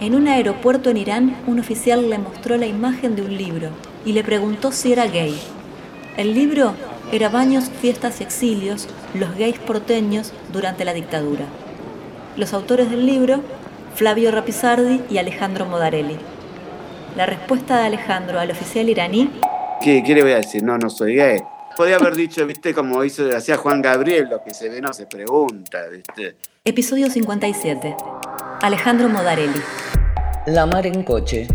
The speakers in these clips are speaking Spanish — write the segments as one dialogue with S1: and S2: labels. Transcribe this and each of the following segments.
S1: En un aeropuerto en Irán, un oficial le mostró la imagen de un libro y le preguntó si era gay. El libro era Baños, Fiestas y Exilios, los gays porteños durante la dictadura. Los autores del libro, Flavio Rapisardi y Alejandro Modarelli. La respuesta de Alejandro al oficial iraní...
S2: ¿Qué, le voy a decir? No, no soy gay. Podía haber dicho, viste, como hizo, hacía Juan Gabriel, lo que se ve no se pregunta, viste.
S1: Episodio 57. Alejandro Modarelli.
S3: La Mar en Coche,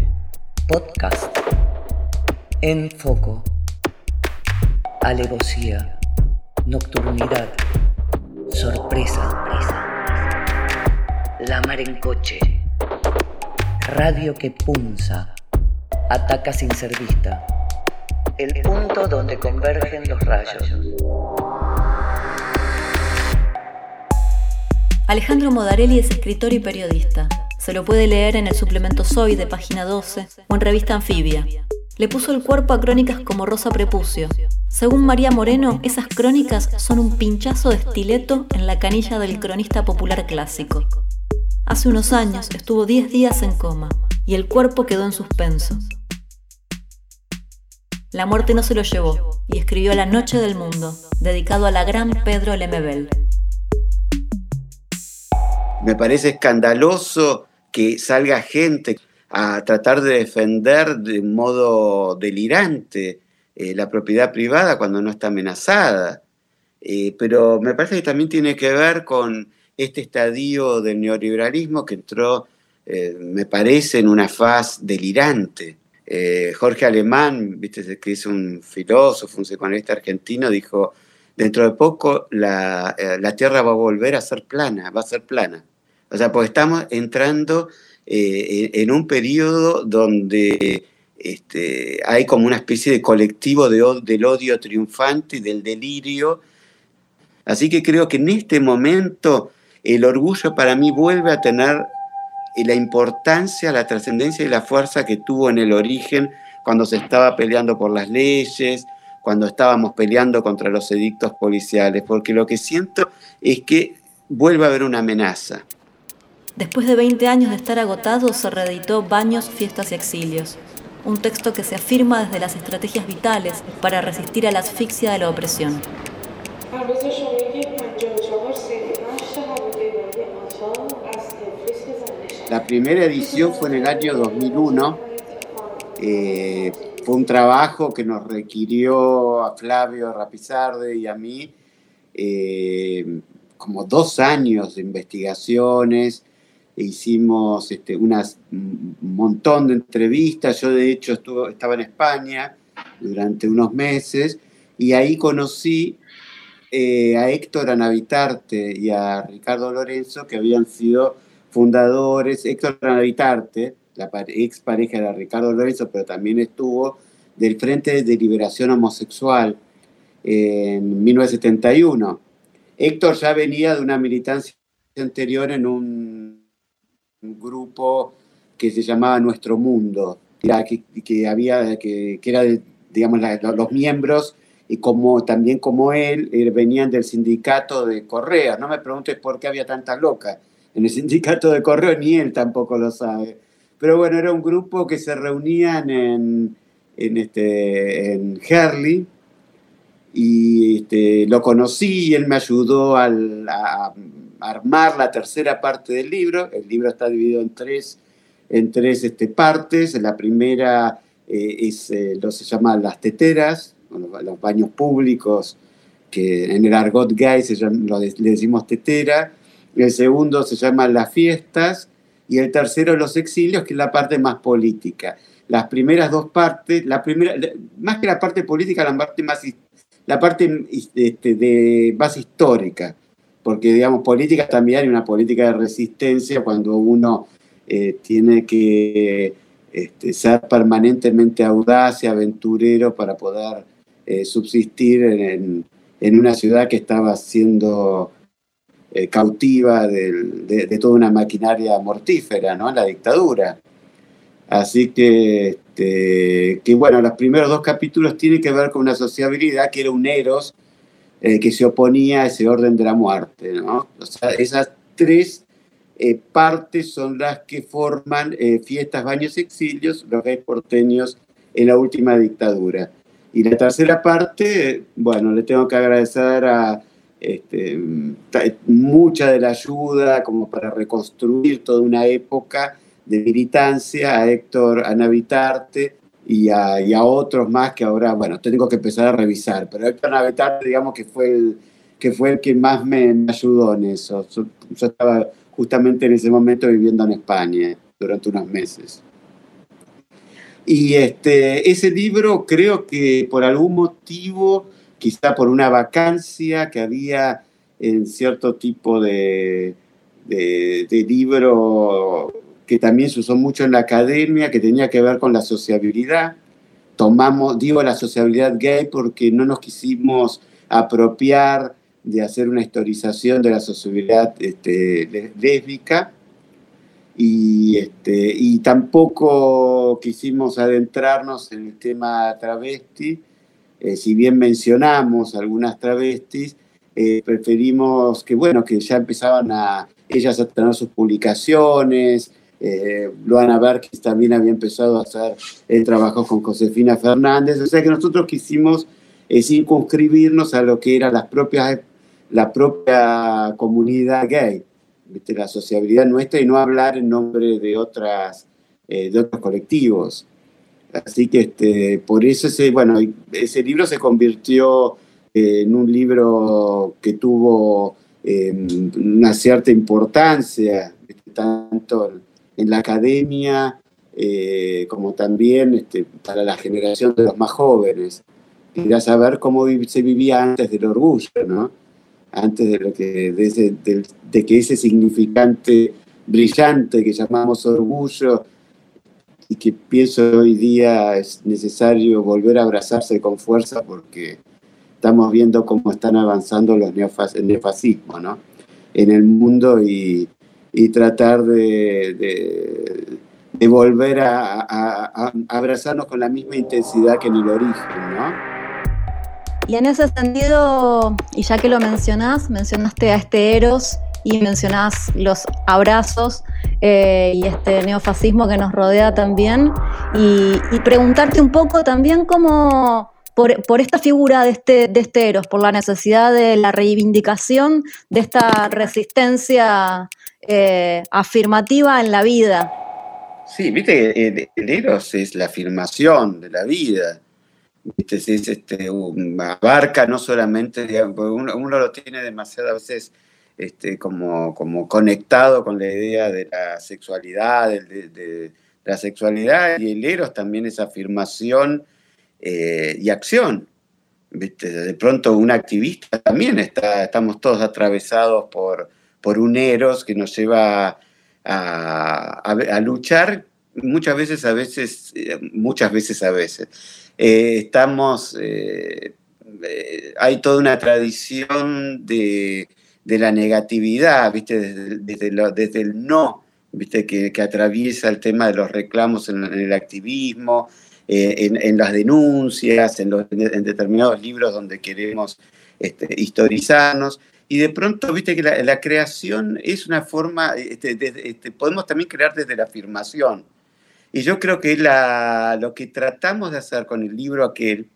S3: podcast. En foco. Alevosía. Nocturnidad. Sorpresa. La Mar en Coche. Radio que punza. Ataca sin ser vista. El punto donde convergen los rayos.
S1: Alejandro Modarelli es escritor y periodista. Se lo puede leer en el suplemento Soy de página 12 o en revista Anfibia. Le puso el cuerpo a crónicas como Rosa Prepucio. Según María Moreno, esas crónicas son un pinchazo de estileto en la canilla del cronista popular clásico. Hace unos años estuvo 10 días en coma y el cuerpo quedó en suspenso. La muerte no se lo llevó y escribió La Noche del Mundo, dedicado a la gran Pedro Lemebel.
S2: Me parece escandaloso que salga gente a tratar de defender de modo delirante eh, la propiedad privada cuando no está amenazada. Eh, pero me parece que también tiene que ver con este estadio del neoliberalismo que entró, eh, me parece, en una faz delirante. Jorge Alemán, ¿viste? que es un filósofo, un psicoanalista argentino, dijo, dentro de poco la, la Tierra va a volver a ser plana, va a ser plana. O sea, porque estamos entrando eh, en un periodo donde este, hay como una especie de colectivo de, del odio triunfante y del delirio. Así que creo que en este momento el orgullo para mí vuelve a tener la importancia, la trascendencia y la fuerza que tuvo en el origen cuando se estaba peleando por las leyes, cuando estábamos peleando contra los edictos policiales, porque lo que siento es que vuelve a haber una amenaza.
S1: Después de 20 años de estar agotado, se reeditó Baños, Fiestas y Exilios, un texto que se afirma desde las estrategias vitales para resistir a la asfixia de la opresión.
S2: La primera edición fue en el año 2001. Eh, fue un trabajo que nos requirió a Flavio Rapizarde y a mí eh, como dos años de investigaciones, hicimos este, un montón de entrevistas. Yo de hecho estuve, estaba en España durante unos meses y ahí conocí eh, a Héctor Anavitarte y a Ricardo Lorenzo, que habían sido fundadores. Héctor Anavitarte, la ex pareja de Ricardo Lorenzo, pero también estuvo del Frente de Liberación Homosexual en 1971. Héctor ya venía de una militancia anterior en un grupo que se llamaba Nuestro Mundo, que, que había, que, era, digamos, los miembros y como también como él venían del sindicato de Correa. No me preguntes por qué había tanta loca en el sindicato de Correa, ni él tampoco lo sabe. Pero bueno, era un grupo que se reunían en, en, este, en Herley y este, lo conocí y él me ayudó al, a, armar la tercera parte del libro. El libro está dividido en tres, en tres este, partes. La primera eh, es, eh, lo se llama las teteras, los baños públicos, que en el argot gay se lo le decimos tetera. El segundo se llama las fiestas y el tercero los exilios, que es la parte más política. Las primeras dos partes, la primera, más que la parte política, la parte más, la parte este, de, más histórica porque digamos, política también hay una política de resistencia cuando uno eh, tiene que este, ser permanentemente audaz y aventurero para poder eh, subsistir en, una ciudad que estaba siendo eh, cautiva de, toda una maquinaria mortífera, ¿no? La dictadura. Así que, este, que, bueno, los primeros dos capítulos tienen que ver con una sociabilidad que era un eros, eh, que se oponía a ese orden de la muerte. ¿no? O sea, esas tres eh, partes son las que forman eh, fiestas, baños, exilios, los gays porteños en la última dictadura. Y la tercera parte, bueno, le tengo que agradecer a este, mucha de la ayuda como para reconstruir toda una época de militancia, a Héctor Anavitarte y a, otros más que ahora, bueno, tengo que empezar a revisar, pero Héctor Anavitarte, digamos que fue el que, fue el que más me, ayudó en eso. Yo, estaba justamente en ese momento viviendo en España durante unos meses. Y este, ese libro creo que por algún motivo, quizá por una vacancia que había en cierto tipo de, de libro que también se usó mucho en la academia, que tenía que ver con la sociabilidad. Tomamos, digo la sociabilidad gay porque no nos quisimos apropiar de hacer una historización de la sociabilidad este, lésbica y, este, y tampoco quisimos adentrarnos en el tema travesti, eh, si bien mencionamos algunas travestis, eh, preferimos que, bueno, que ya empezaban a ellas a tener sus publicaciones, eh, Luana también había empezado a hacer el trabajo con Josefina Fernández, o sea que nosotros quisimos eh, circunscribirnos a lo que era las propias, la propia comunidad gay, la sociabilidad nuestra y no hablar en nombre de, otras, eh, de otros colectivos. Así que este, por eso ese, bueno, ese libro se convirtió en un libro que tuvo una cierta importancia, tanto en la academia, eh, como también este, para la generación de los más jóvenes. Quería saber cómo se vivía antes del orgullo, ¿no? Antes de, lo que, de, que ese significante brillante que llamamos orgullo y que pienso hoy día es necesario volver a abrazarse con fuerza porque estamos viendo cómo están avanzando los neofas, el neofascismo ¿no? en el mundo y, y tratar de, de, volver a, abrazarnos con la misma intensidad que en el origen.
S1: Y en ese sentido, y ya que lo mencionás, mencionaste a este Eros y mencionás los abrazos eh, y este neofascismo que nos rodea también, y, preguntarte un poco también cómo, por, por, esta figura de este, de este Eros, por la necesidad de la reivindicación de esta resistencia eh, afirmativa en la vida.
S2: Sí, viste, el, el, Eros es la afirmación de la vida. ¿Viste? Es, este, abarca no solamente, uno, lo tiene demasiado a veces este, como, como conectado con la idea de la sexualidad, de, la sexualidad, y el Eros también es afirmación eh, y acción. ¿Viste? De pronto un activista también está, estamos todos atravesados por, por un eros que nos lleva a, luchar muchas veces, a veces, eh, muchas veces a veces. Eh, estamos, eh, hay toda una tradición de, la negatividad, ¿viste? Desde, el no, ¿viste? Que, atraviesa el tema de los reclamos en, el activismo, en, las denuncias, en, determinados libros donde queremos este, historizarnos. Y de pronto, viste que la, creación es una forma, este, este, podemos también crear desde la afirmación. Y yo creo que lo que tratamos de hacer con el libro aquel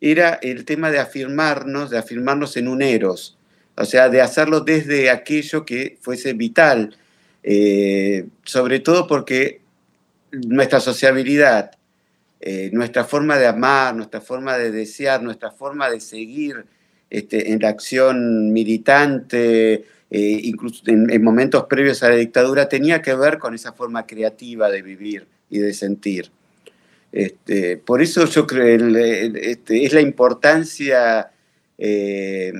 S2: era el tema de afirmarnos, de afirmarnos en un eros, o sea, de hacerlo desde aquello que fuese vital, eh, sobre todo porque nuestra sociabilidad, eh, nuestra forma de amar, nuestra forma de desear, nuestra forma de seguir este, en la acción militante, eh, incluso en, momentos previos a la dictadura, tenía que ver con esa forma creativa de vivir y de sentir. Este, por eso yo creo este, es la importancia eh,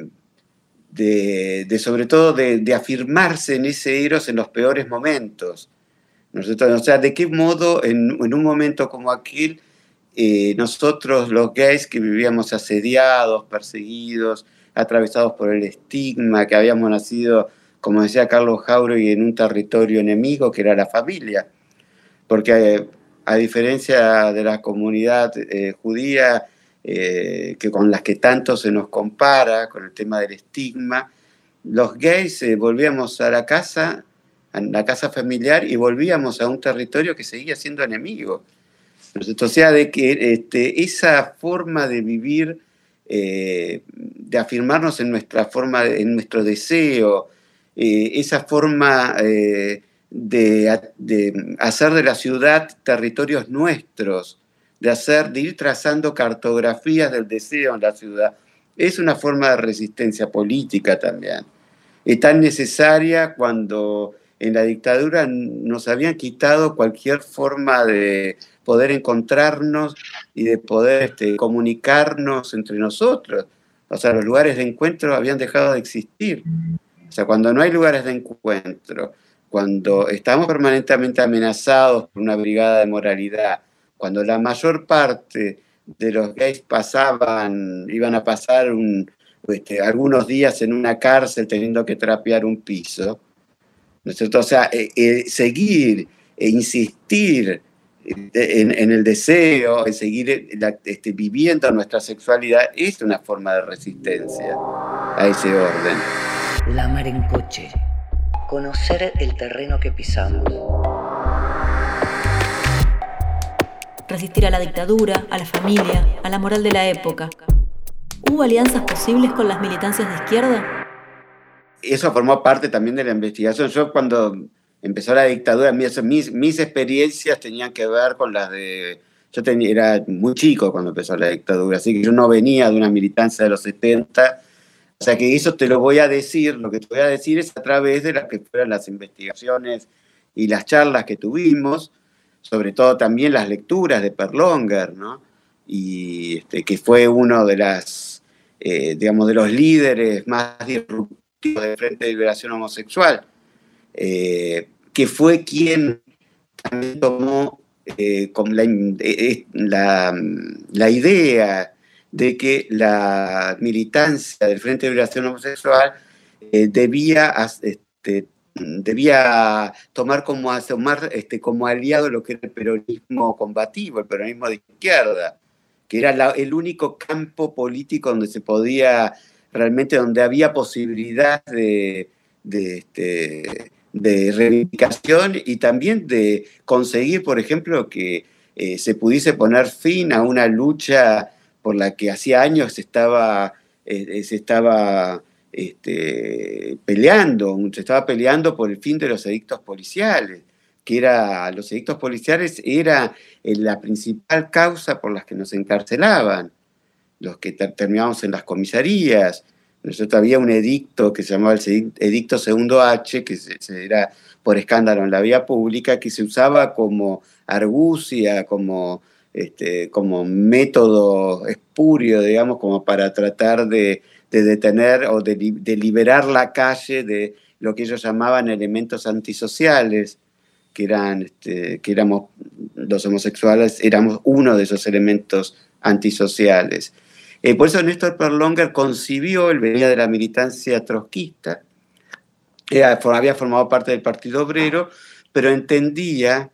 S2: de, sobre todo de, afirmarse en ese eros en los peores momentos. O sea, de qué modo en, en un momento como aquel eh, nosotros los gays que vivíamos asediados, perseguidos, atravesados por el estigma, que habíamos nacido, como decía Carlos Jauregui, en un territorio enemigo que era la familia. Porque eh, a diferencia de la comunidad eh, judía, que con las que tanto se nos compara, con el tema del estigma, los gays volvíamos a la casa la casa familiar y volvíamos a un territorio que seguía siendo enemigo. O sea, de que este, esa forma de vivir, eh, de afirmarnos en nuestra forma, en nuestro deseo, eh, esa forma eh, de, de, hacer de la ciudad territorios nuestros, de hacer, de ir trazando cartografías del deseo en la ciudad, es una forma de resistencia política también. Es tan necesaria cuando en la dictadura nos habían quitado cualquier forma de poder encontrarnos y de poder este, comunicarnos entre nosotros. O sea, los lugares de encuentro habían dejado de existir. O sea, cuando no hay lugares de encuentro, cuando estamos permanentemente amenazados por una brigada de moralidad, cuando la mayor parte de los gays pasaban, iban a pasar este, algunos días en una cárcel teniendo que trapear un piso, ¿no es cierto? O sea, eh, eh, seguir e insistir en, el deseo, en seguir eh, este, viviendo nuestra sexualidad, es una forma de resistencia a ese orden.
S3: La mar en coche. Conocer el terreno que pisamos.
S1: Resistir a la dictadura, a la familia, a la moral de la época. ¿Hubo alianzas posibles con las militancias de izquierda?
S2: Eso formó parte también de la investigación. Yo cuando empezó la dictadura, mis, mis, experiencias tenían que ver con las de... Yo tenía, era muy chico cuando empezó la dictadura, así que yo no venía de una militancia de los 70, o sea que eso te lo voy a decir, lo que te voy a decir es a través de las que fueron las investigaciones y las charlas que tuvimos, sobre todo también las lecturas de Perlonger, ¿no? Y este, que fue uno de las, eh, digamos, de los líderes más disruptivos del Frente de Liberación Homosexual. Eh, que fue quien también tomó eh, eh, eh, la, la, idea de que la militancia del Frente de Liberación Homosexual debía, este, debía tomar como, este, como aliado lo que era el peronismo combativo, el peronismo de izquierda, que era el único campo político donde se podía, realmente donde había posibilidad de, de este, de reivindicación y también de conseguir, por ejemplo, que eh, se pudiese poner fin a una lucha por la que hacía años se estaba, eh, se estaba este, peleando, se estaba peleando por el fin de los edictos policiales, que era, los edictos policiales era eh, la principal causa por las que nos encarcelaban, los que terminábamos en las comisarías, nosotros había un edicto que se llamaba el Edicto Segundo H, que era por escándalo en la vía pública, que se usaba como argucia, como, este, como método espurio, digamos, como para tratar de, detener o de, liberar la calle de lo que ellos llamaban elementos antisociales, que eran, este, que éramos los homosexuales, éramos uno de esos elementos antisociales. Eh, por eso Néstor Perlonger concibió, él venía de la militancia trotskista, había formado parte del Partido Obrero, pero entendía,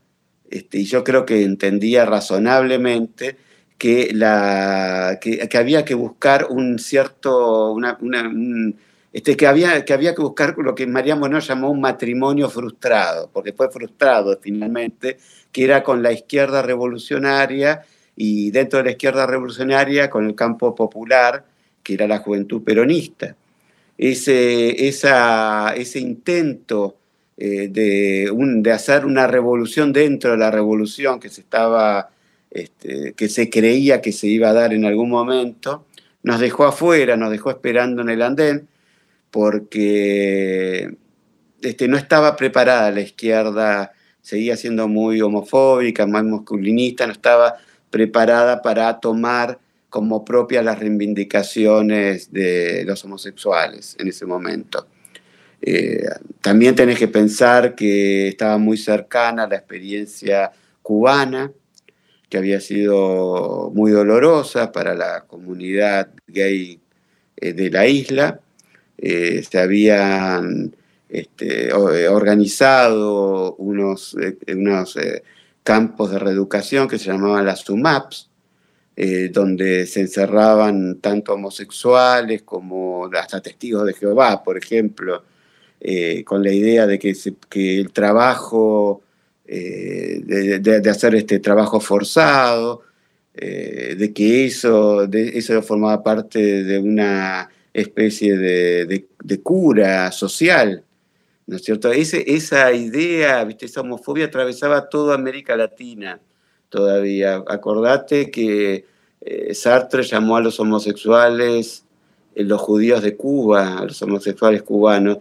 S2: este, y yo creo que entendía razonablemente, que, la, que, había que buscar un cierto, este, que, había, que había que buscar lo que María Monod llamó un matrimonio frustrado, porque fue frustrado finalmente, que era con la izquierda revolucionaria y dentro de la izquierda revolucionaria con el campo popular, que era la juventud peronista. Ese, ese intento eh, de, de, hacer una revolución dentro de la revolución que se estaba, este, que se creía que se iba a dar en algún momento, nos dejó afuera, nos dejó esperando en el andén, porque este, no estaba preparada la izquierda, seguía siendo muy homofóbica, más masculinista, no estaba preparada para tomar como propia las reivindicaciones de los homosexuales en ese momento. Eh, también tenés que pensar que estaba muy cercana la experiencia cubana, que había sido muy dolorosa para la comunidad gay eh, de la isla. Eh, se habían este, organizado unos, unos campos de reeducación que se llamaban las SUMAPs, eh, donde se encerraban tanto homosexuales como hasta testigos de Jehová, por ejemplo, eh, con la idea de que, el trabajo, eh, de, hacer este trabajo forzado, de que eso, eso formaba parte de una especie de, cura social, ¿no es cierto? esa idea, ¿viste? esa homofobia atravesaba toda América Latina todavía. Acordate que Sartre llamó a los homosexuales los judíos de Cuba, a los homosexuales cubanos,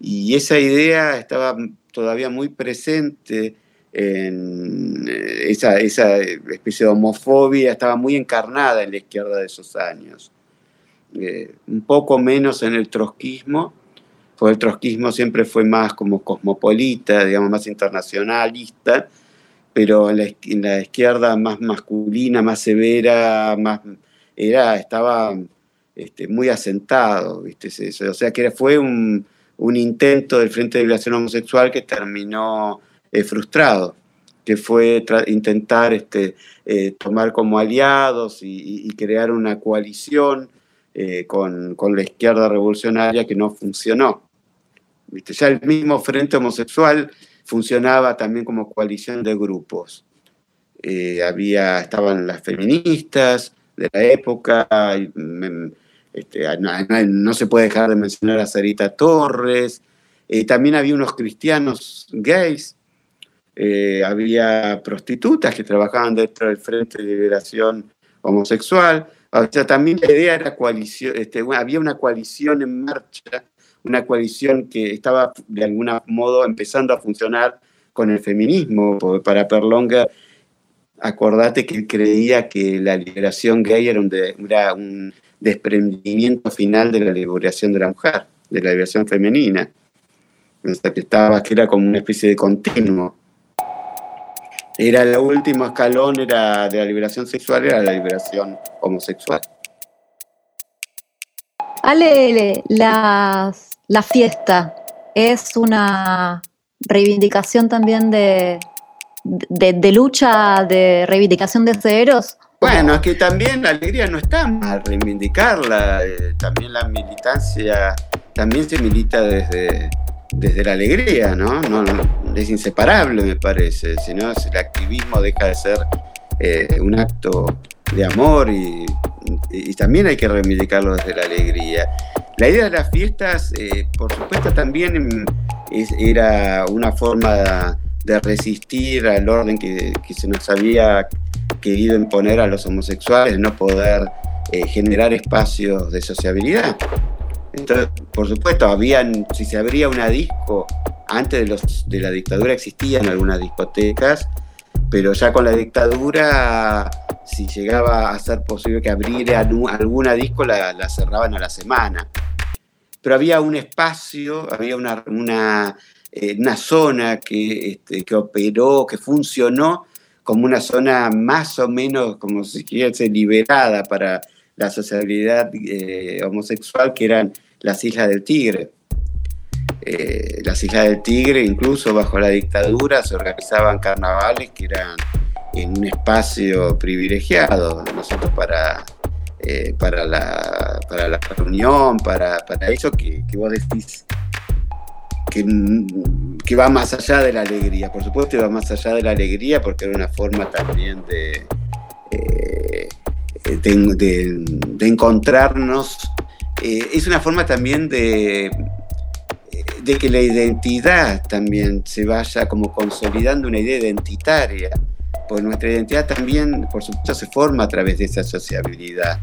S2: y esa idea estaba todavía muy presente en eh, esa, esa especie de homofobia, estaba muy encarnada en la izquierda de esos años. Eh, un poco menos en el trotskismo, porque el trotskismo siempre fue más como cosmopolita, digamos, más internacionalista, pero en la, izquierda más masculina, más severa, más, era, estaba este, muy asentado, ¿viste? o sea que fue un, un intento del Frente de Liberación Homosexual que terminó eh, frustrado, que fue intentar este, eh, tomar como aliados y, crear una coalición eh, con, la izquierda revolucionaria que no funcionó. ¿Viste? Ya el mismo Frente Homosexual funcionaba también como coalición de grupos. había, estaban las feministas de la época, este, no, se puede dejar de mencionar a Sarita Torres. Eh, también había unos cristianos gays, eh, había prostitutas que trabajaban dentro del Frente de Liberación Homosexual. O sea, también la idea era coalición, este, había una coalición en marcha, una coalición que estaba de algún modo empezando a funcionar con el feminismo. Para Perlonga, acordate que él creía que la liberación gay era era un desprendimiento final de la liberación de la mujer, de la liberación femenina. que, estaba, que era como una especie de continuo. Era el último escalón era de la liberación sexual, era la liberación homosexual.
S1: Ale, la, la fiesta es una reivindicación también de, de, lucha, de reivindicación de ceros
S2: bueno, es que también la alegría no está mal reivindicarla, eh, también la militancia, también se milita desde, desde la alegría, ¿no? ¿no? Es inseparable, me parece, si no, el activismo deja de ser eh, un acto de amor y, también hay que reivindicarlo desde la alegría. La idea de las fiestas, eh, por supuesto, también era una forma de, resistir al orden que, se nos había querido imponer a los homosexuales, no poder eh, generar espacios de sociabilidad. Entonces, por supuesto, habían, si se abría una disco, antes de, los, de la dictadura existían algunas discotecas, pero ya con la dictadura, si llegaba a ser posible que abriera alguna disco, la, cerraban a la semana. Pero había un espacio, había una, una, eh, zona que, este, que operó, que funcionó como una zona más o menos, como si liberada para la sociabilidad eh, homosexual, que eran las Islas del Tigre. Eh, las Islas del Tigre, incluso bajo la dictadura, se organizaban carnavales que eran en un espacio privilegiado, nosotros para, eh, para, la, para la reunión, para, para eso que, que vos decís que, va más allá de la alegría. Por supuesto, va más allá de la alegría porque era una forma también de, eh, de, encontrarnos. Eh, es una forma también de, de que la identidad también se vaya como consolidando una idea identitaria. Porque nuestra identidad también, por supuesto, se forma a través de esa sociabilidad.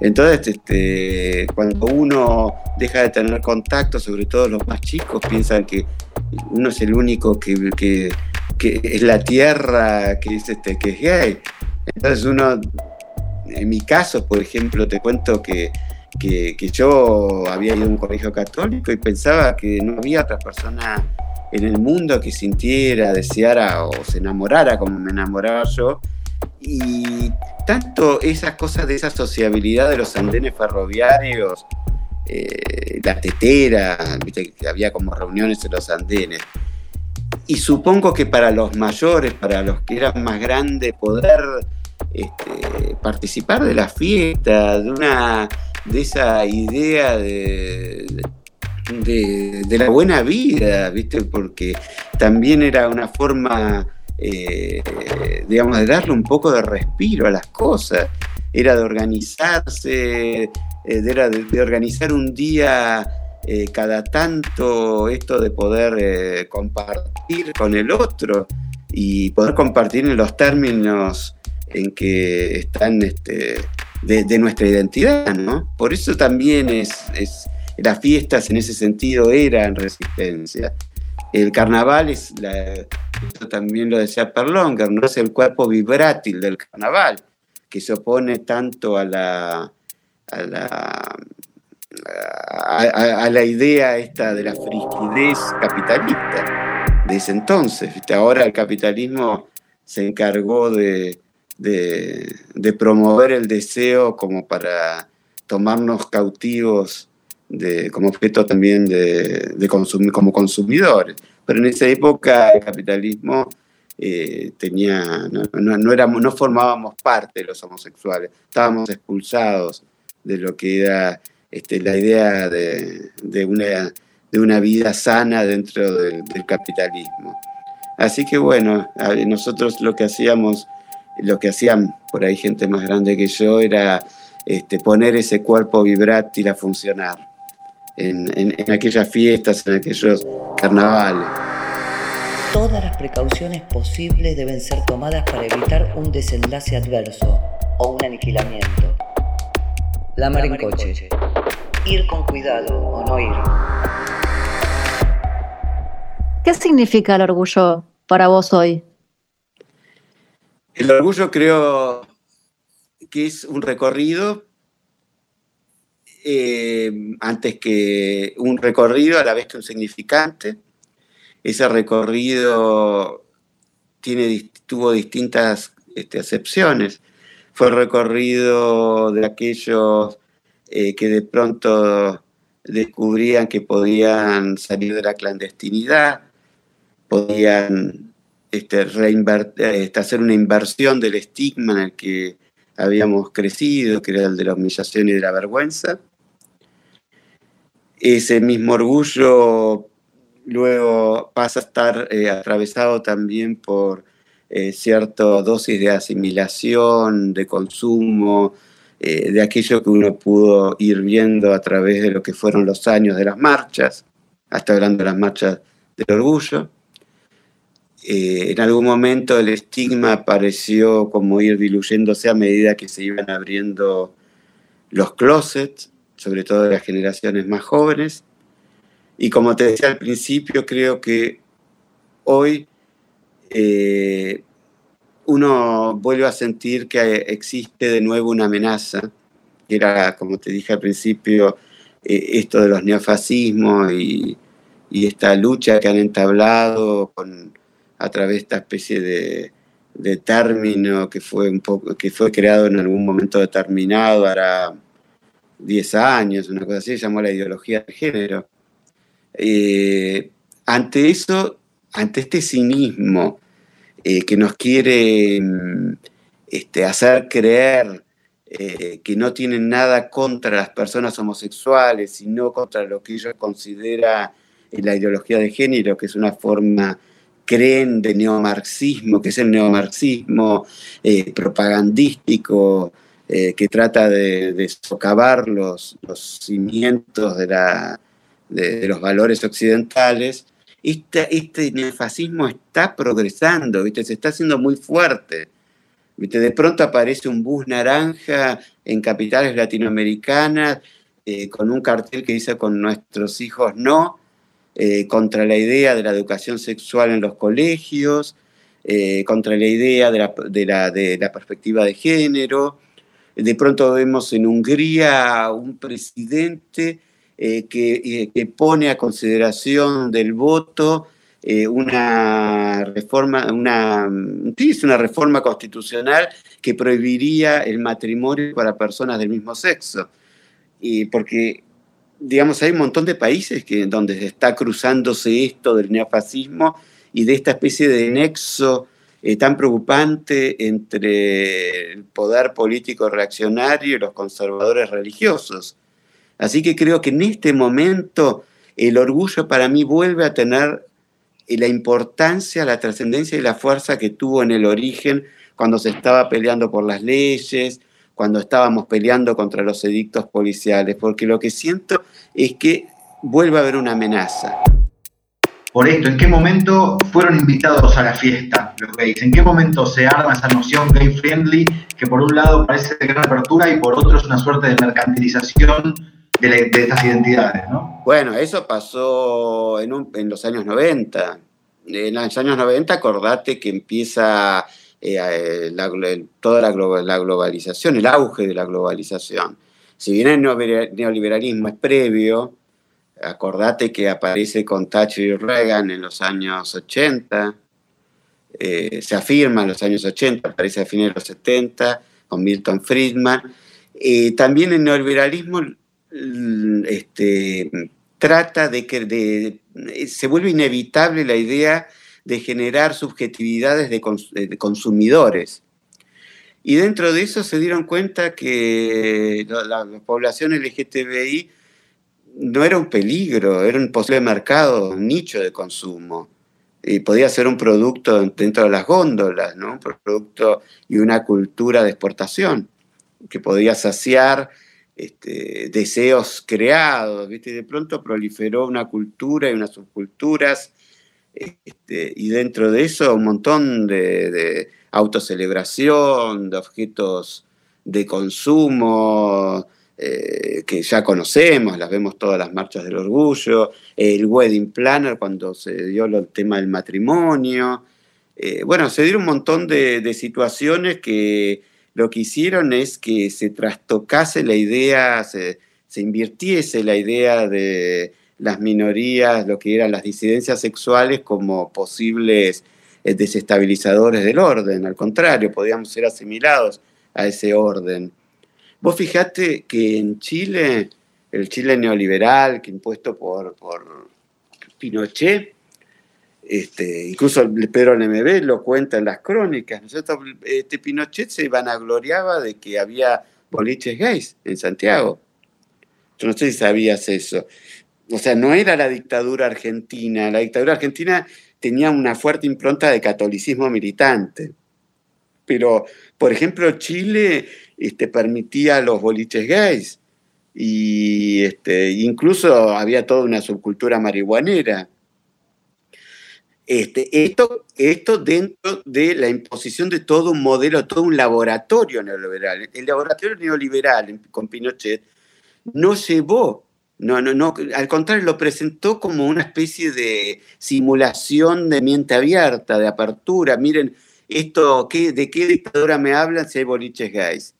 S2: Entonces, este, cuando uno deja de tener contacto, sobre todo los más chicos, piensan que uno es el único que, es la tierra que es, este, que es gay. Entonces uno, en mi caso, por ejemplo, te cuento que, yo había ido a un colegio católico y pensaba que no había otra persona en el mundo que sintiera, deseara o se enamorara como me enamoraba yo. Y tanto esas cosas de esa sociabilidad de los andenes ferroviarios, eh, la tetera, que había como reuniones en los andenes. Y supongo que para los mayores, para los que eran más grandes, poder este, participar de la fiesta, de una de esa idea de, de, la buena vida, ¿viste? Porque también era una forma, eh, digamos, de darle un poco de respiro a las cosas. Era de organizarse, eh, era de, organizar un día eh, cada tanto, esto de poder compartir con el otro y poder compartir en los términos en que están este, de, nuestra identidad, ¿no? Por eso también es las fiestas en ese sentido eran resistencia. El carnaval es, también lo decía Perlonger, no es el cuerpo vibrátil del carnaval, que se opone tanto a la, a la, a, la idea esta de la frigidez capitalista de ese entonces. Ahora el capitalismo se encargó de, de promover el deseo como para tomarnos cautivos como objeto también de, consumir, como consumidores. Pero en esa época el capitalismo eh, tenía, no, éramos, no formábamos parte de los homosexuales, estábamos expulsados de lo que era este, la idea de, una, de una vida sana dentro del, capitalismo. Así que bueno, nosotros lo que hacíamos, lo que hacían por ahí gente más grande que yo era este, poner ese cuerpo vibrátil a funcionar en, aquellas fiestas, en aquellos carnavales.
S3: Todas las precauciones posibles deben ser tomadas para evitar un desenlace adverso o un aniquilamiento. La mar en coche. Ir con cuidado o no ir.
S1: ¿Qué significa el orgullo para vos hoy?
S2: El orgullo creo que es un recorrido eh, antes que un recorrido a la vez que un significante. Ese recorrido tiene, tuvo distintas este, acepciones. Fue el recorrido de aquellos eh, que de pronto descubrían que podían salir de la clandestinidad, podían este, este, hacer una inversión del estigma en el que habíamos crecido, que era el de la humillación y de la vergüenza. Ese mismo orgullo luego pasa a estar eh, atravesado también por eh, cierta dosis de asimilación, de consumo, eh, de aquello que uno pudo ir viendo a través de lo que fueron los años de las marchas, hasta hablando de las marchas del orgullo. En algún momento el estigma pareció como ir diluyéndose a medida que se iban abriendo los closets, sobre todo de las generaciones más jóvenes. Y como te decía al principio, creo que hoy eh, uno vuelve a sentir que existe de nuevo una amenaza, que era, como te dije al principio, eh, esto de los neofascismos y, esta lucha que han entablado con, a través de esta especie de, término que fue, un poco, que fue creado en algún momento determinado, ahora 10 años, una cosa así, se llamó la ideología de género. Eh, ante eso, ante este cinismo eh, que nos quiere mm, este, hacer creer eh, que no tienen nada contra las personas homosexuales, sino contra lo que ellos consideran la ideología de género, que es una forma creen de neomarxismo, que es el neomarxismo propagandístico, eh, que trata de, socavar los, cimientos de, los valores occidentales, este, este neofascismo está progresando, ¿viste? se está haciendo muy fuerte. ¿viste? De pronto aparece un bus naranja en capitales latinoamericanas eh, con un cartel que dice con nuestros hijos no, eh, contra la idea de la educación sexual en los colegios, contra la idea de la, perspectiva de género, de pronto vemos en Hungría un presidente eh, eh, que, pone a consideración del voto eh, una reforma, una, una reforma constitucional que prohibiría el matrimonio para personas del mismo sexo. Y porque, digamos, hay un montón de países que, donde está cruzándose esto del neofascismo y de esta especie de nexo eh, tan preocupante entre el poder político reaccionario y los conservadores religiosos. Así que creo que en este momento el orgullo para mí vuelve a tener la importancia, la trascendencia y la fuerza que tuvo en el origen cuando se estaba peleando por las leyes, cuando estábamos peleando contra los edictos policiales, porque lo que siento es que vuelve a haber una amenaza.
S4: Por esto, ¿en qué momento fueron invitados a la fiesta los gays? ¿En qué momento se arma esa noción gay friendly que por un lado parece de gran apertura y por otro es una suerte de mercantilización de, estas identidades? ¿no?
S2: Bueno, eso pasó en, en los años 90. En los años 90, acordate que empieza eh, toda la, globalización, el auge de la globalización. Si bien el neoliberalismo es previo, acordate que aparece con Thatcher y Reagan en los años 80, eh, se afirma en los años 80, aparece a fines de los 70 con Milton Friedman. Eh, también el neoliberalismo este, trata de que se vuelve inevitable la idea de generar subjetividades de, consumidores. Y dentro de eso se dieron cuenta que la, población LGTBI no era un peligro, era un posible mercado, un nicho de consumo. Y podía ser un producto dentro de las góndolas, ¿no? un producto y una cultura de exportación que podía saciar este, deseos creados. ¿viste? Y de pronto proliferó una cultura y unas subculturas este, y dentro de eso un montón de, autocelebración, de objetos de consumo eh, que ya conocemos, las vemos todas las marchas del orgullo, el wedding planner cuando se dio el tema del matrimonio. Eh, bueno, se dieron un montón de, situaciones que lo que hicieron es que se trastocase la idea, se invirtiese la idea de, las minorías, lo que eran las disidencias sexuales como posibles eh, desestabilizadores del orden. Al contrario, podíamos ser asimilados a ese orden. Vos fijate que en Chile, el Chile neoliberal, que impuesto por, por Pinochet, este, incluso Pedro NMB lo cuenta en las crónicas, este Pinochet se vanagloriaba de que había boliches gays en Santiago. Yo no sé si sabías eso o sea, no era la dictadura argentina. La dictadura argentina tenía una fuerte impronta de catolicismo militante. Pero, por ejemplo, Chile este, permitía los boliches gays y este, incluso había toda una subcultura marihuanera. Este, esto, esto dentro de la imposición de todo un modelo, todo un laboratorio neoliberal. El laboratorio neoliberal con Pinochet no llevó no, no, no, al contrario, lo presentó como una especie de simulación de mente abierta, de apertura. Miren, esto, ¿qué, ¿de qué dictadura me hablan si hay boliches gays?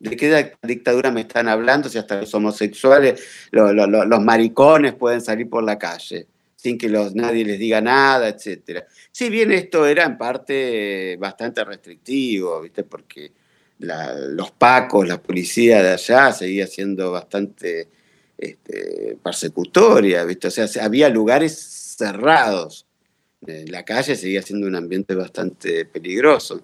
S2: ¿De qué dictadura me están hablando si hasta los homosexuales, los maricones pueden salir por la calle sin que los, nadie les diga nada, etcétera? Si bien esto era en parte bastante restrictivo, ¿viste? Porque los pacos, la policía de allá seguía siendo bastante este, persecutoria, ¿viste? O sea, había lugares cerrados. La calle seguía siendo un ambiente bastante peligroso.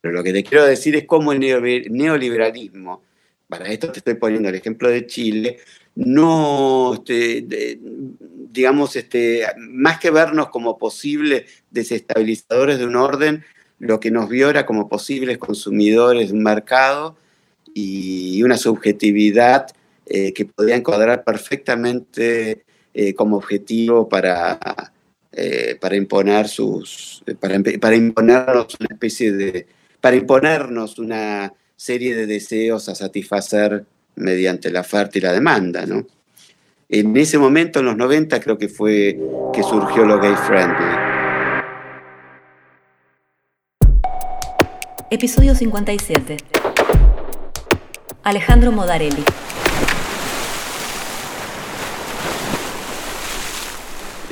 S2: Pero lo que te quiero decir es cómo el neoliberalismo, para esto te estoy poniendo el ejemplo de Chile, no, este, digamos, este, más que vernos como posibles desestabilizadores de un orden, lo que nos vio era como posibles consumidores de un mercado y una subjetividad eh, que podían cuadrar perfectamente eh, como objetivo para, eh, para imponer sus. Para, para, imponernos una especie de. para imponernos una serie de deseos a satisfacer mediante la oferta y la demanda, ¿no? En ese momento, en los 90, creo que fue que surgió lo gay friendly.
S1: Episodio 57. Alejandro Modarelli.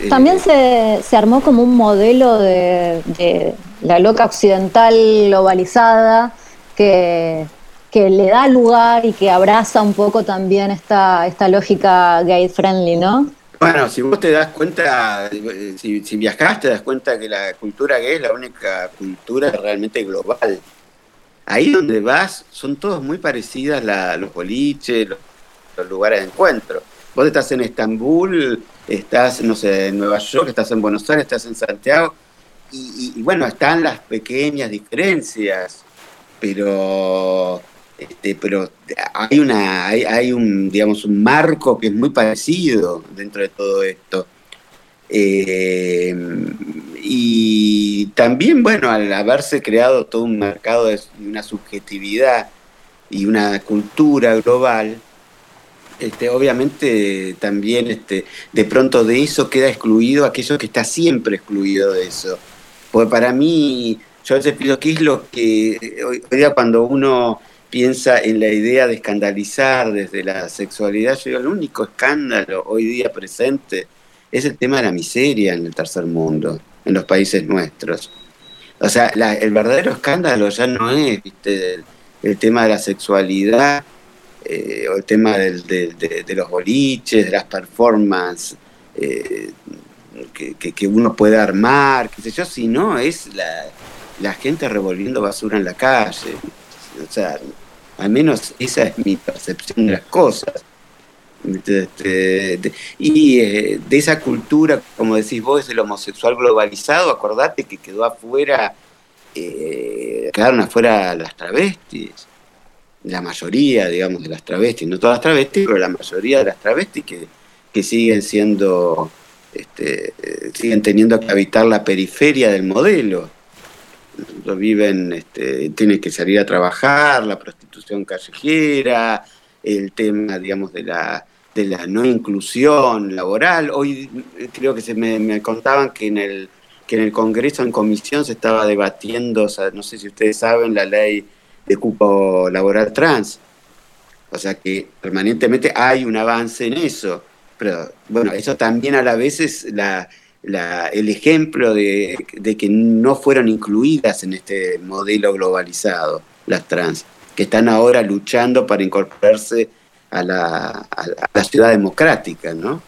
S5: También se, armó como un modelo de, la loca occidental globalizada que, le da lugar y que abraza un poco también esta, esta lógica gay friendly, ¿no?
S2: Bueno, si vos te das cuenta, si, si viajás te das cuenta que la cultura gay es la única cultura realmente global. Ahí donde vas son todos muy parecidas los boliches, los, los lugares de encuentro. Vos estás en Estambul estás, no sé, en Nueva York, estás en Buenos Aires, estás en Santiago, y, bueno, están las pequeñas diferencias, pero este, pero hay una hay, hay, un digamos un marco que es muy parecido dentro de todo esto. Eh, y también bueno al haberse creado todo un mercado de una subjetividad y una cultura global este, obviamente también este, de pronto de eso queda excluido aquello que está siempre excluido de eso. Porque para mí, yo veces pienso que es lo que hoy, día cuando uno piensa en la idea de escandalizar desde la sexualidad, yo digo, el único escándalo hoy día presente es el tema de la miseria en el tercer mundo, en los países nuestros. O sea, el verdadero escándalo ya no es. El, tema de la sexualidad eh, o el tema de, los boliches, de las performances eh, que, uno puede armar, qué sé yo, si no es la, la gente revolviendo basura en la calle. O sea, al menos esa es mi percepción de las cosas. y eh, de esa cultura, como decís vos, del homosexual globalizado, acordate que quedó afuera, eh, quedaron afuera las travestis, la mayoría, digamos, de las travestis, no todas las travestis, pero la mayoría de las travestis que, que siguen siendo, este, eh, siguen teniendo que habitar la periferia del modelo viven, este, tienen que salir a trabajar, la prostitución callejera, el tema, digamos, de la, de la no inclusión laboral. Hoy eh, creo que se me, contaban que en el que en el Congreso, en comisión, se estaba debatiendo, no sé si ustedes saben, la ley de cupo laboral trans. O sea que permanentemente hay un avance en eso. Pero bueno, eso también a la vez es la, el ejemplo de, que no fueron incluidas en este modelo globalizado las trans, que están ahora luchando para incorporarse a la, ciudad democrática, ¿no?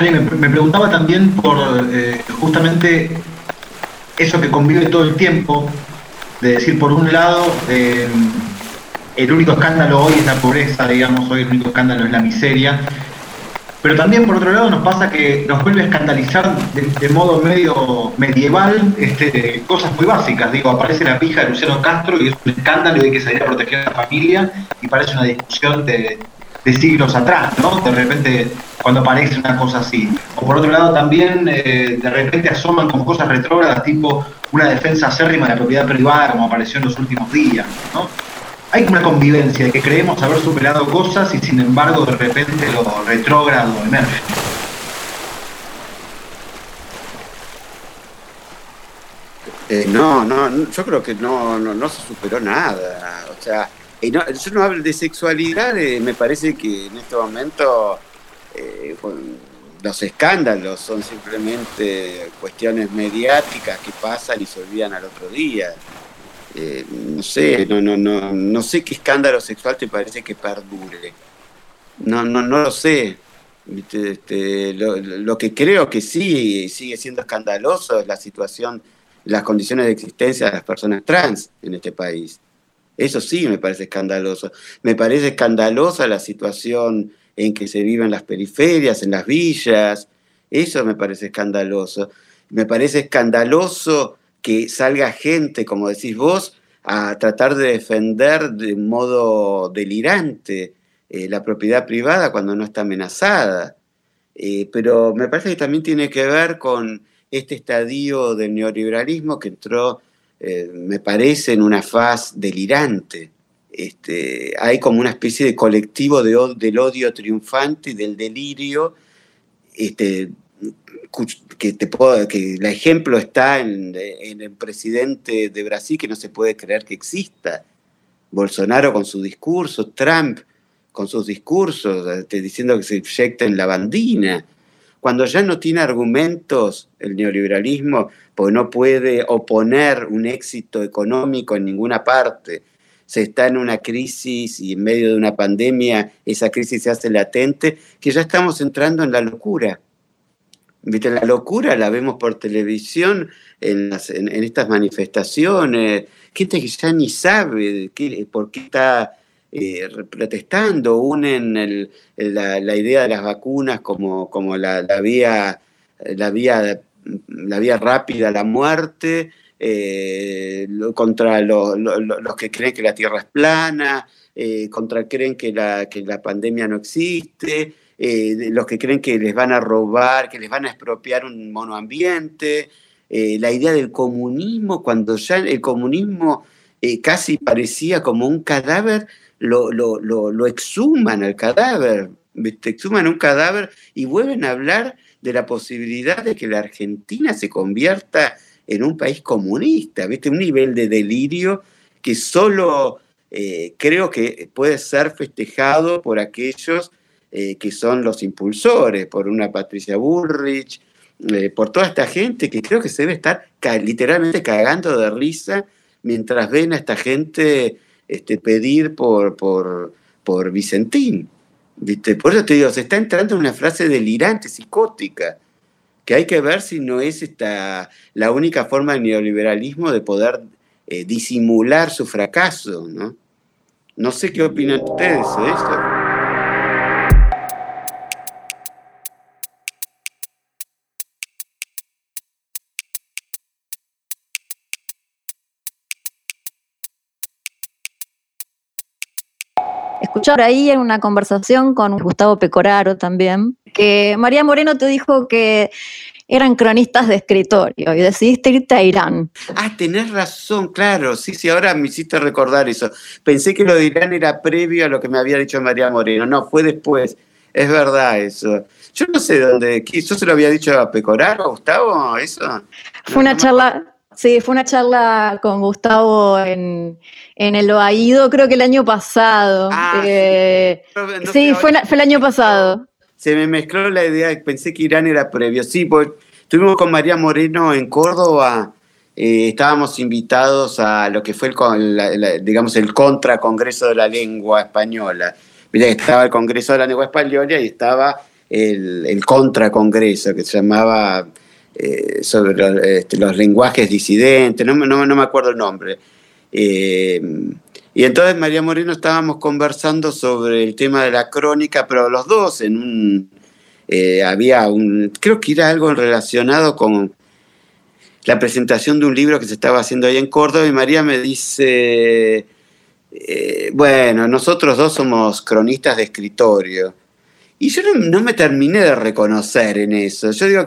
S4: me, preguntaba también por eh, justamente eso que convive todo el tiempo, de decir, por un lado, eh, el único escándalo hoy es la pobreza, digamos, hoy el único escándalo es la miseria, pero también, por otro lado, nos pasa que nos vuelve a escandalizar de, modo medio medieval este, cosas muy básicas. Digo, aparece la pija de Luciano Castro y es un escándalo y hay que salir a proteger a la familia y parece una discusión de, siglos atrás, ¿no? De repente, cuando aparece una cosa así. O por otro lado, también eh, de repente asoman como cosas retrógradas, tipo una defensa acérrima de la propiedad privada, como apareció en los últimos días, ¿no? hay una convivencia de que creemos haber superado cosas y sin embargo de repente lo retrógrado emerge.
S2: Eh, no, no, yo creo que no, no, se superó nada. O sea, yo no hablo de sexualidad, me parece que en este momento eh, los escándalos son simplemente cuestiones mediáticas que pasan y se olvidan al otro día. Eh, no sé, no, no, no, no sé qué escándalo sexual te parece que perdure. No, no, no lo sé. Este, lo, que creo que sí sigue siendo escandaloso es la situación, las condiciones de existencia de las personas trans en este país. Eso sí me parece escandaloso. Me parece escandalosa la situación en que se vive en las periferias, en las villas. Eso me parece escandaloso. Me parece escandaloso que salga gente, como decís vos, a tratar de defender de modo delirante eh, la propiedad privada cuando no está amenazada. Eh, pero me parece que también tiene que ver con este estadio del neoliberalismo que entró, eh, me parece, en una faz delirante. Este, hay como una especie de colectivo de, del odio triunfante y del delirio este, que te puedo, que el ejemplo está en, el presidente de Brasil que no se puede creer que exista. Bolsonaro con su discurso, Trump con sus discursos, este, diciendo que se inyecta en la bandina. Cuando ya no tiene argumentos el neoliberalismo, porque no puede oponer un éxito económico en ninguna parte, se está en una crisis y en medio de una pandemia esa crisis se hace latente, que ya estamos entrando en la locura ¿Viste? La locura la vemos por televisión en, estas manifestaciones. Gente que ya ni sabe por qué está eh, protestando, unen la, idea de las vacunas como, como la, vía, la, vía, la vía rápida a la muerte, eh, contra los que creen que la Tierra es plana, eh, contra creen que la, que la pandemia no existe, los que creen que les van a robar, que les van a expropiar un monoambiente, la idea del comunismo, cuando ya el comunismo casi parecía como un cadáver, lo, lo, lo, exhuman al cadáver, exhuman un cadáver y vuelven a hablar de la posibilidad de que la Argentina se convierta en un país comunista, ¿viste? Un nivel de delirio que solo eh, creo que puede ser festejado por aquellos eh, que son los impulsores, por una Patricia Bullrich, eh, por toda esta gente que creo que se debe estar literalmente cagando de risa mientras ven a esta gente este, pedir por, por, por Vicentín. ¿viste? Por eso te digo, se está entrando en una frase delirante, psicótica, que hay que ver si no es esta, la única forma del neoliberalismo de poder eh, disimular su fracaso. ¿no? no sé qué opinan ustedes de esto.
S5: Escuchar ahí en una conversación con Gustavo Pecoraro también, que María Moreno te dijo que eran cronistas de escritorio y decidiste irte a Irán.
S2: Ah, tenés razón, claro, sí, sí, ahora me hiciste recordar eso. Pensé que lo de Irán era previo a lo que me había dicho María Moreno, no, fue después, es verdad eso. Yo no sé dónde, ¿yo se lo había dicho a Pecoraro, Gustavo, eso?
S5: Fue una charla, sí, fue una charla con Gustavo en, en el Oaído, creo que el año pasado. Ah, eh, sí, fue, el año pasado.
S2: Se me mezcló la idea, pensé que Irán era previo. Sí, pues estuvimos con María Moreno en Córdoba, eh, estábamos invitados a lo que fue el, digamos, el contra Congreso de la Lengua Española. Mira, estaba el Congreso de la Lengua Española y estaba el, el contra Congreso que se llamaba eh, sobre este, los lenguajes disidentes, no, no, no me acuerdo el nombre eh, y entonces María Moreno estábamos conversando sobre el tema de la crónica, pero los dos en un... Eh, había un... Creo que era algo relacionado con la presentación de un libro que se estaba haciendo ahí en Córdoba y María me dice, eh, bueno, nosotros dos somos cronistas de escritorio. Y yo no, me terminé de reconocer en eso. Yo digo,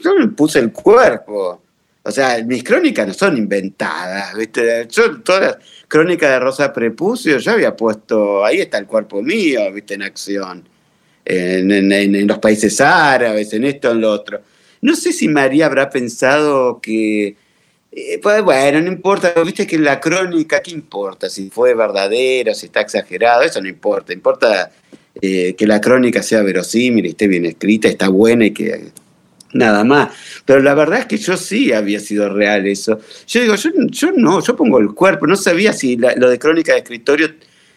S2: yo me puse el cuerpo. O sea, mis crónicas no son inventadas, ¿viste? Yo todas las crónicas de Rosa Prepucio yo había puesto, ahí está el cuerpo mío, ¿viste? En acción. En, los países árabes, en esto, en lo otro. No sé si María habrá pensado que, eh, pues bueno, no importa, viste que la crónica, ¿qué importa? Si fue verdadera, si está exagerado, eso no importa. Importa eh, que la crónica sea verosímil, esté bien escrita, está buena y que nada más. Pero la verdad es que yo sí había sido real eso. Yo digo, yo, no, yo pongo el cuerpo, no sabía si lo de crónica de escritorio,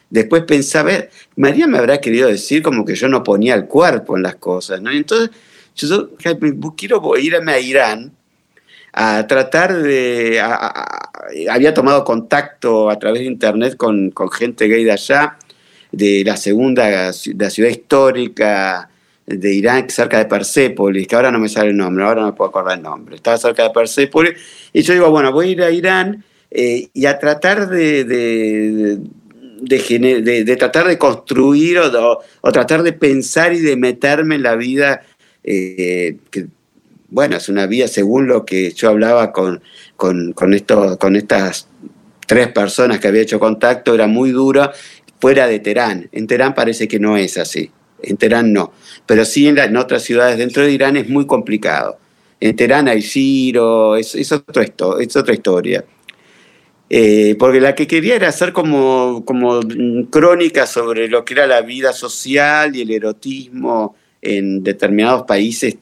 S2: después pensaba, María me habrá querido decir como que yo no ponía el cuerpo en las cosas, ¿no? entonces yo quiero irme a Irán a tratar de... había tomado contacto a través de internet con, gente gay de allá, de la segunda, la ciudad histórica, de Irán, cerca de Persépolis, que ahora no me sale el nombre, ahora no me puedo acordar el nombre. Estaba cerca de Persépolis, y yo digo, bueno, voy a ir a Irán eh, y a tratar de, de, tratar de construir o, tratar de pensar y de meterme en la vida, eh, bueno, es una vida según lo que yo hablaba con, con, con, esto, con estas tres personas que había hecho contacto, era muy dura fuera de Teherán. En Teherán parece que no es así. En Teherán no. Pero sí en, otras ciudades dentro de Irán es muy complicado. En Teherán hay giro, es, es, otro es otra historia. Eh, porque la que quería era hacer como, como crónica sobre lo que era la vida social y el erotismo en determinados países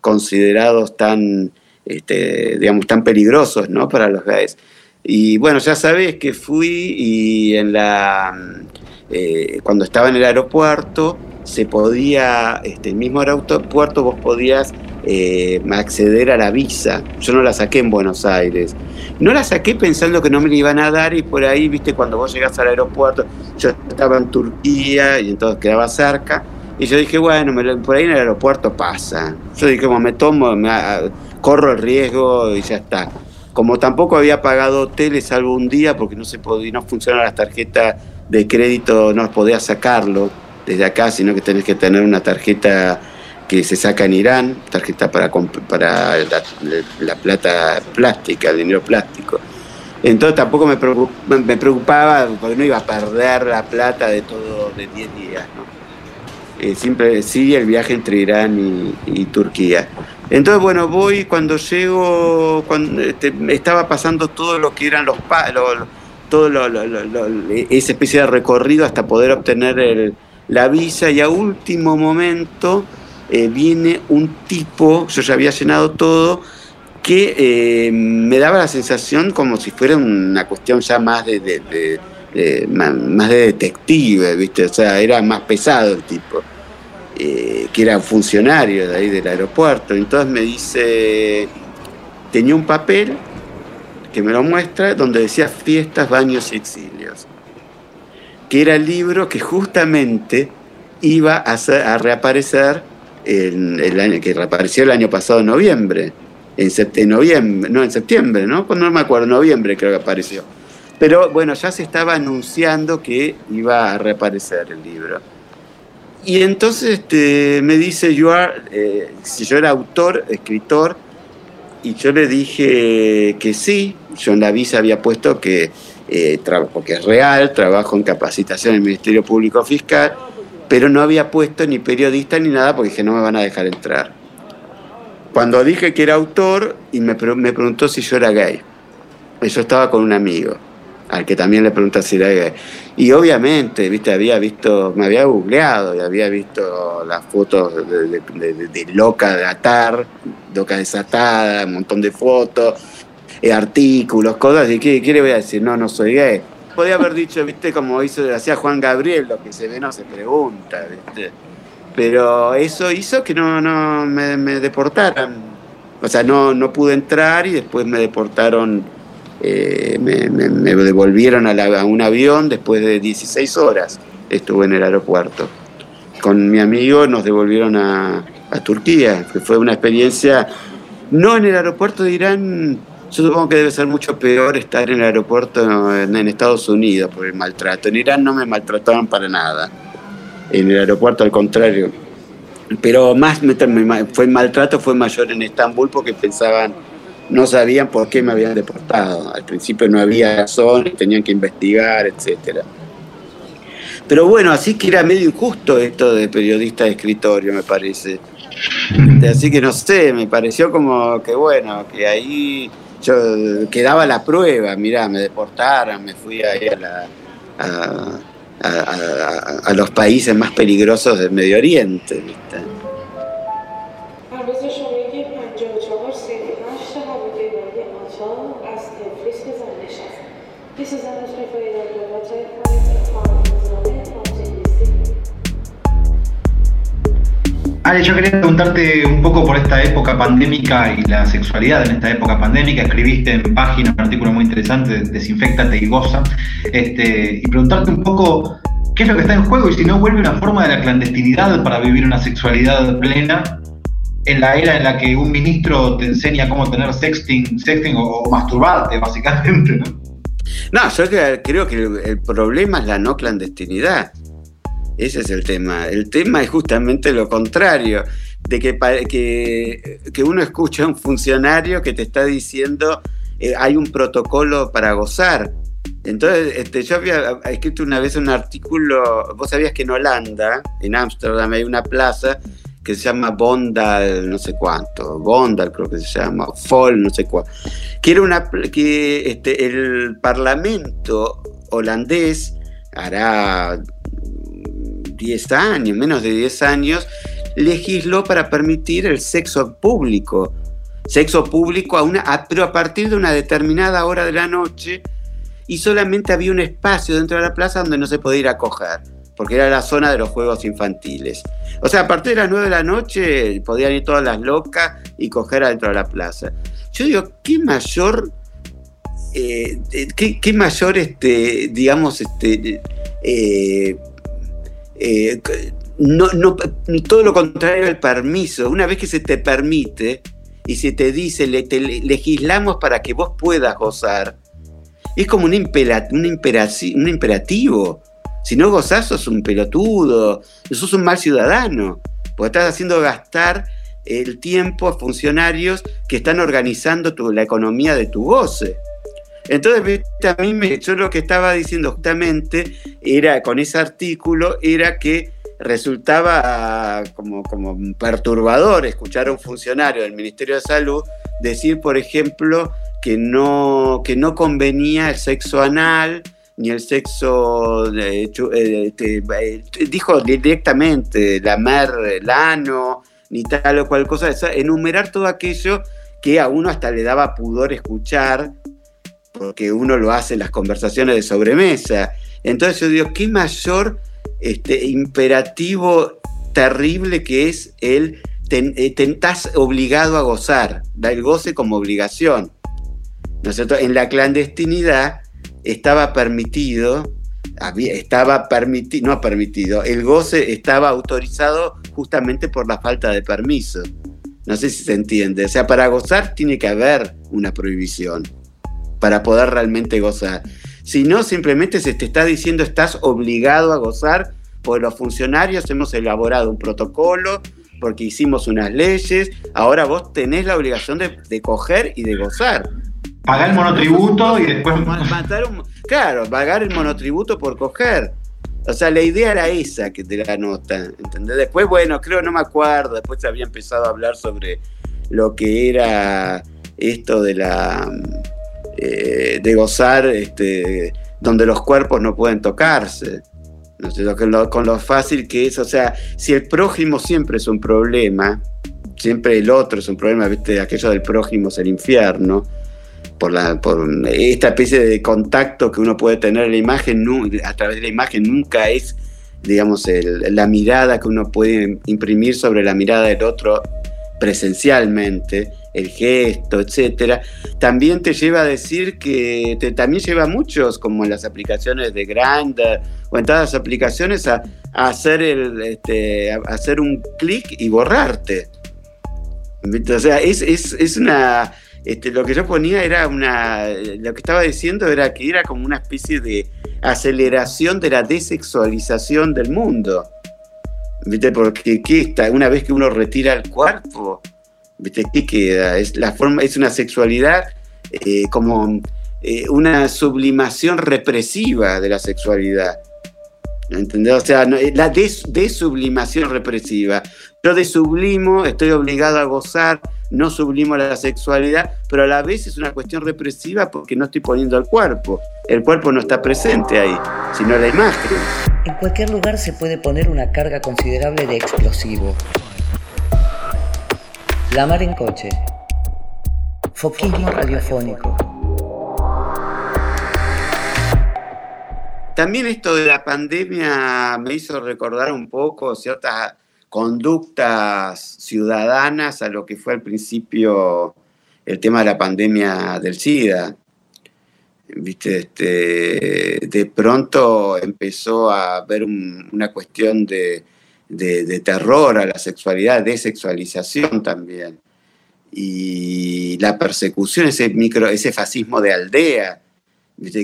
S2: considerados tan, este, digamos, tan peligrosos ¿no? para los gays. Y bueno, ya sabes que fui y en la, eh, cuando estaba en el aeropuerto, se podía, este, el mismo aeropuerto vos podías eh, acceder a la visa. Yo no la saqué en Buenos Aires. No la saqué pensando que no me la iban a dar y por ahí, viste, cuando vos llegás al aeropuerto, yo estaba en Turquía y entonces quedaba cerca. Y yo dije, bueno, por ahí en el aeropuerto pasa. Yo dije, como me tomo, me, corro el riesgo y ya está. Como tampoco había pagado hoteles un día porque no se podía, no funcionaba las tarjetas de crédito, no podía sacarlo desde acá, sino que tenés que tener una tarjeta que se saca en Irán, tarjeta para, para la, plata plástica, el dinero plástico. Entonces tampoco me preocupaba, me preocupaba porque no iba a perder la plata de todo de 10 días. ¿no? Eh, siempre sí el viaje entre Irán y, Turquía. Entonces, bueno, voy cuando llego, cuando este, estaba pasando todo lo que eran los palos, todo esa especie de recorrido hasta poder obtener el, la visa y a último momento eh, viene un tipo, yo ya había llenado todo, que eh, me daba la sensación como si fuera una cuestión ya más de, más de detective, ¿viste? O sea, era más pesado el tipo, eh, que era funcionario de ahí del aeropuerto. Entonces me dice, tenía un papel que me lo muestra donde decía fiestas, baños y exilios que era el libro que justamente iba a, reaparecer en el año, que reapareció el año pasado en noviembre, en, noviembre, no en septiembre, ¿no? Pues no me acuerdo, noviembre creo que apareció. Pero bueno, ya se estaba anunciando que iba a reaparecer el libro. Y entonces este, me dice, you eh, si yo era autor, escritor, y yo le dije que sí, yo en la visa había puesto que eh, porque es real, trabajo en capacitación en el Ministerio Público Fiscal, pero no había puesto ni periodista ni nada porque dije no me van a dejar entrar. Cuando dije que era autor y me, me preguntó si yo era gay, yo estaba con un amigo al que también le pregunté si era gay. Y obviamente, viste, había visto, me había googleado y había visto las fotos de, loca de atar, loca desatada, un montón de fotos, eh, artículos, cosas, y ¿qué, le voy a decir? No, no soy gay. Podía haber dicho, viste, como hizo, hacía Juan Gabriel, lo que se ve no se pregunta, viste. Pero eso hizo que no, no me, deportaran. O sea, no, no pude entrar y después me deportaron, eh, me, devolvieron a, un avión después de 16 horas. Estuve en el aeropuerto. Con mi amigo nos devolvieron a, a Turquía, que fue una experiencia, no en el aeropuerto de Irán, yo supongo que debe ser mucho peor estar en el aeropuerto en, Estados Unidos por el maltrato. En Irán no me maltrataban para nada. En el aeropuerto al contrario. Pero más fue maltrato fue mayor en Estambul porque pensaban, no sabían por qué me habían deportado. Al principio no había razón, tenían que investigar, etcétera. Pero bueno, así que era medio injusto esto de periodista de escritorio, me parece. Así que no sé, me pareció como que bueno, que ahí yo quedaba la prueba, mirá, me deportaron, me fui ahí a, a, los países más peligrosos del Medio Oriente.
S4: Ale, yo quería preguntarte un poco por esta época pandémica y la sexualidad en esta época pandémica. Escribiste en página un artículo muy interesante, Desinfectate y goza, este, y preguntarte un poco qué es lo que está en juego y si no vuelve una forma de la clandestinidad para vivir una sexualidad plena en la era en la que un ministro te enseña cómo tener sexting, sexting o, masturbarte, básicamente, ¿no?
S2: No, yo creo que el problema es la no clandestinidad. Ese es el tema. El tema es justamente lo contrario, de que, que, uno escucha a un funcionario que te está diciendo eh, hay un protocolo para gozar. Entonces, este, yo había escrito una vez un artículo, vos sabías que en Holanda, en Ámsterdam, hay una plaza que se llama Bondal, no sé cuánto, Bondal creo que se llama, Fol, no sé cuánto, que era una, que este, el parlamento holandés hará 10 años, menos de 10 años, legisló para permitir el sexo público. Sexo público a una, pero a partir de una determinada hora de la noche y solamente había un espacio dentro de la plaza donde no se podía ir a coger. porque era la zona de los juegos infantiles. O sea, a partir de las 9 de la noche podían ir todas las locas y coger adentro de la plaza. Yo digo, ¿qué mayor, eh, eh, qué, mayor, este, digamos, este, eh, no, no, todo lo contrario al permiso. Una vez que se te permite y se te dice, le, legislamos para que vos puedas gozar, es como un, un, imperativo. Si no gozás, sos un pelotudo, sos un mal ciudadano, porque estás haciendo gastar el tiempo a funcionarios que están organizando la economía de tu goce. Entonces, a mí me, yo lo que estaba diciendo justamente era, con ese artículo, era que resultaba como, como perturbador escuchar a un funcionario del Ministerio de Salud decir, por ejemplo, que no, que no convenía el sexo anal ni el sexo, eh, este, eh, dijo directamente, lamer el ano, ni tal o cual cosa, enumerar todo aquello que a uno hasta le daba pudor escuchar, porque uno lo hace en las conversaciones de sobremesa. Entonces yo digo, ¿qué mayor este, imperativo terrible que es el eh, estás obligado a gozar, da el goce como obligación. ¿No es cierto? En la clandestinidad estaba permitido, estaba permitido, no permitido, el goce estaba autorizado justamente por la falta de permiso. No sé si se entiende. O sea, para gozar tiene que haber una prohibición para poder realmente gozar. Si no, simplemente se te está diciendo estás obligado a gozar, por los funcionarios hemos elaborado un protocolo, porque hicimos unas leyes, ahora vos tenés la obligación de, coger y de gozar.
S4: Pagar el monotributo y después...
S2: claro, pagar el monotributo por coger. O sea, la idea era esa que te la nota, ¿entendés? Después, bueno, creo, no me acuerdo, después se había empezado a hablar sobre lo que era esto de la eh, de gozar este, donde los cuerpos no pueden tocarse. ¿no? Con, lo, con lo fácil que es, o sea, si el prójimo siempre es un problema, siempre el otro es un problema, ¿viste? aquello del prójimo es el infierno, por, la, por esta especie de contacto que uno puede tener en la imagen, a través de la imagen nunca es, digamos, la mirada que uno puede imprimir sobre la mirada del otro presencialmente el gesto, etcétera, también te lleva a decir que te, también lleva a muchos, como en las aplicaciones de Grindr o en todas las aplicaciones, a, hacer, el, este, hacer un clic y borrarte. O sea, es, una. Este, lo que yo ponía era una. Lo que estaba diciendo era que era como una especie de aceleración de la desexualización del mundo. ¿Viste? Porque ¿qué está? una vez que uno retira el cuerpo, ¿Viste? ¿Qué queda? Es, la forma, es una sexualidad eh, como eh, una sublimación represiva de la sexualidad. ¿Entendés? O sea, eh, la desublimación represiva. Yo desublimo, estoy obligado a gozar, no sublimo la sexualidad, pero a la vez es una cuestión represiva porque no estoy poniendo el cuerpo. El cuerpo no está presente ahí, sino la imagen.
S3: En cualquier lugar se puede poner una carga considerable de explosivo, la mar en coche. Foquismo radiofónico.
S2: También esto de la pandemia me hizo recordar un poco ciertas conductas ciudadanas a lo que fue al principio el tema de la pandemia del SIDA. Viste, este, de pronto empezó a haber una cuestión de, de, terror a la sexualidad, de sexualización también. Y la persecución, ese, micro, ese fascismo de aldea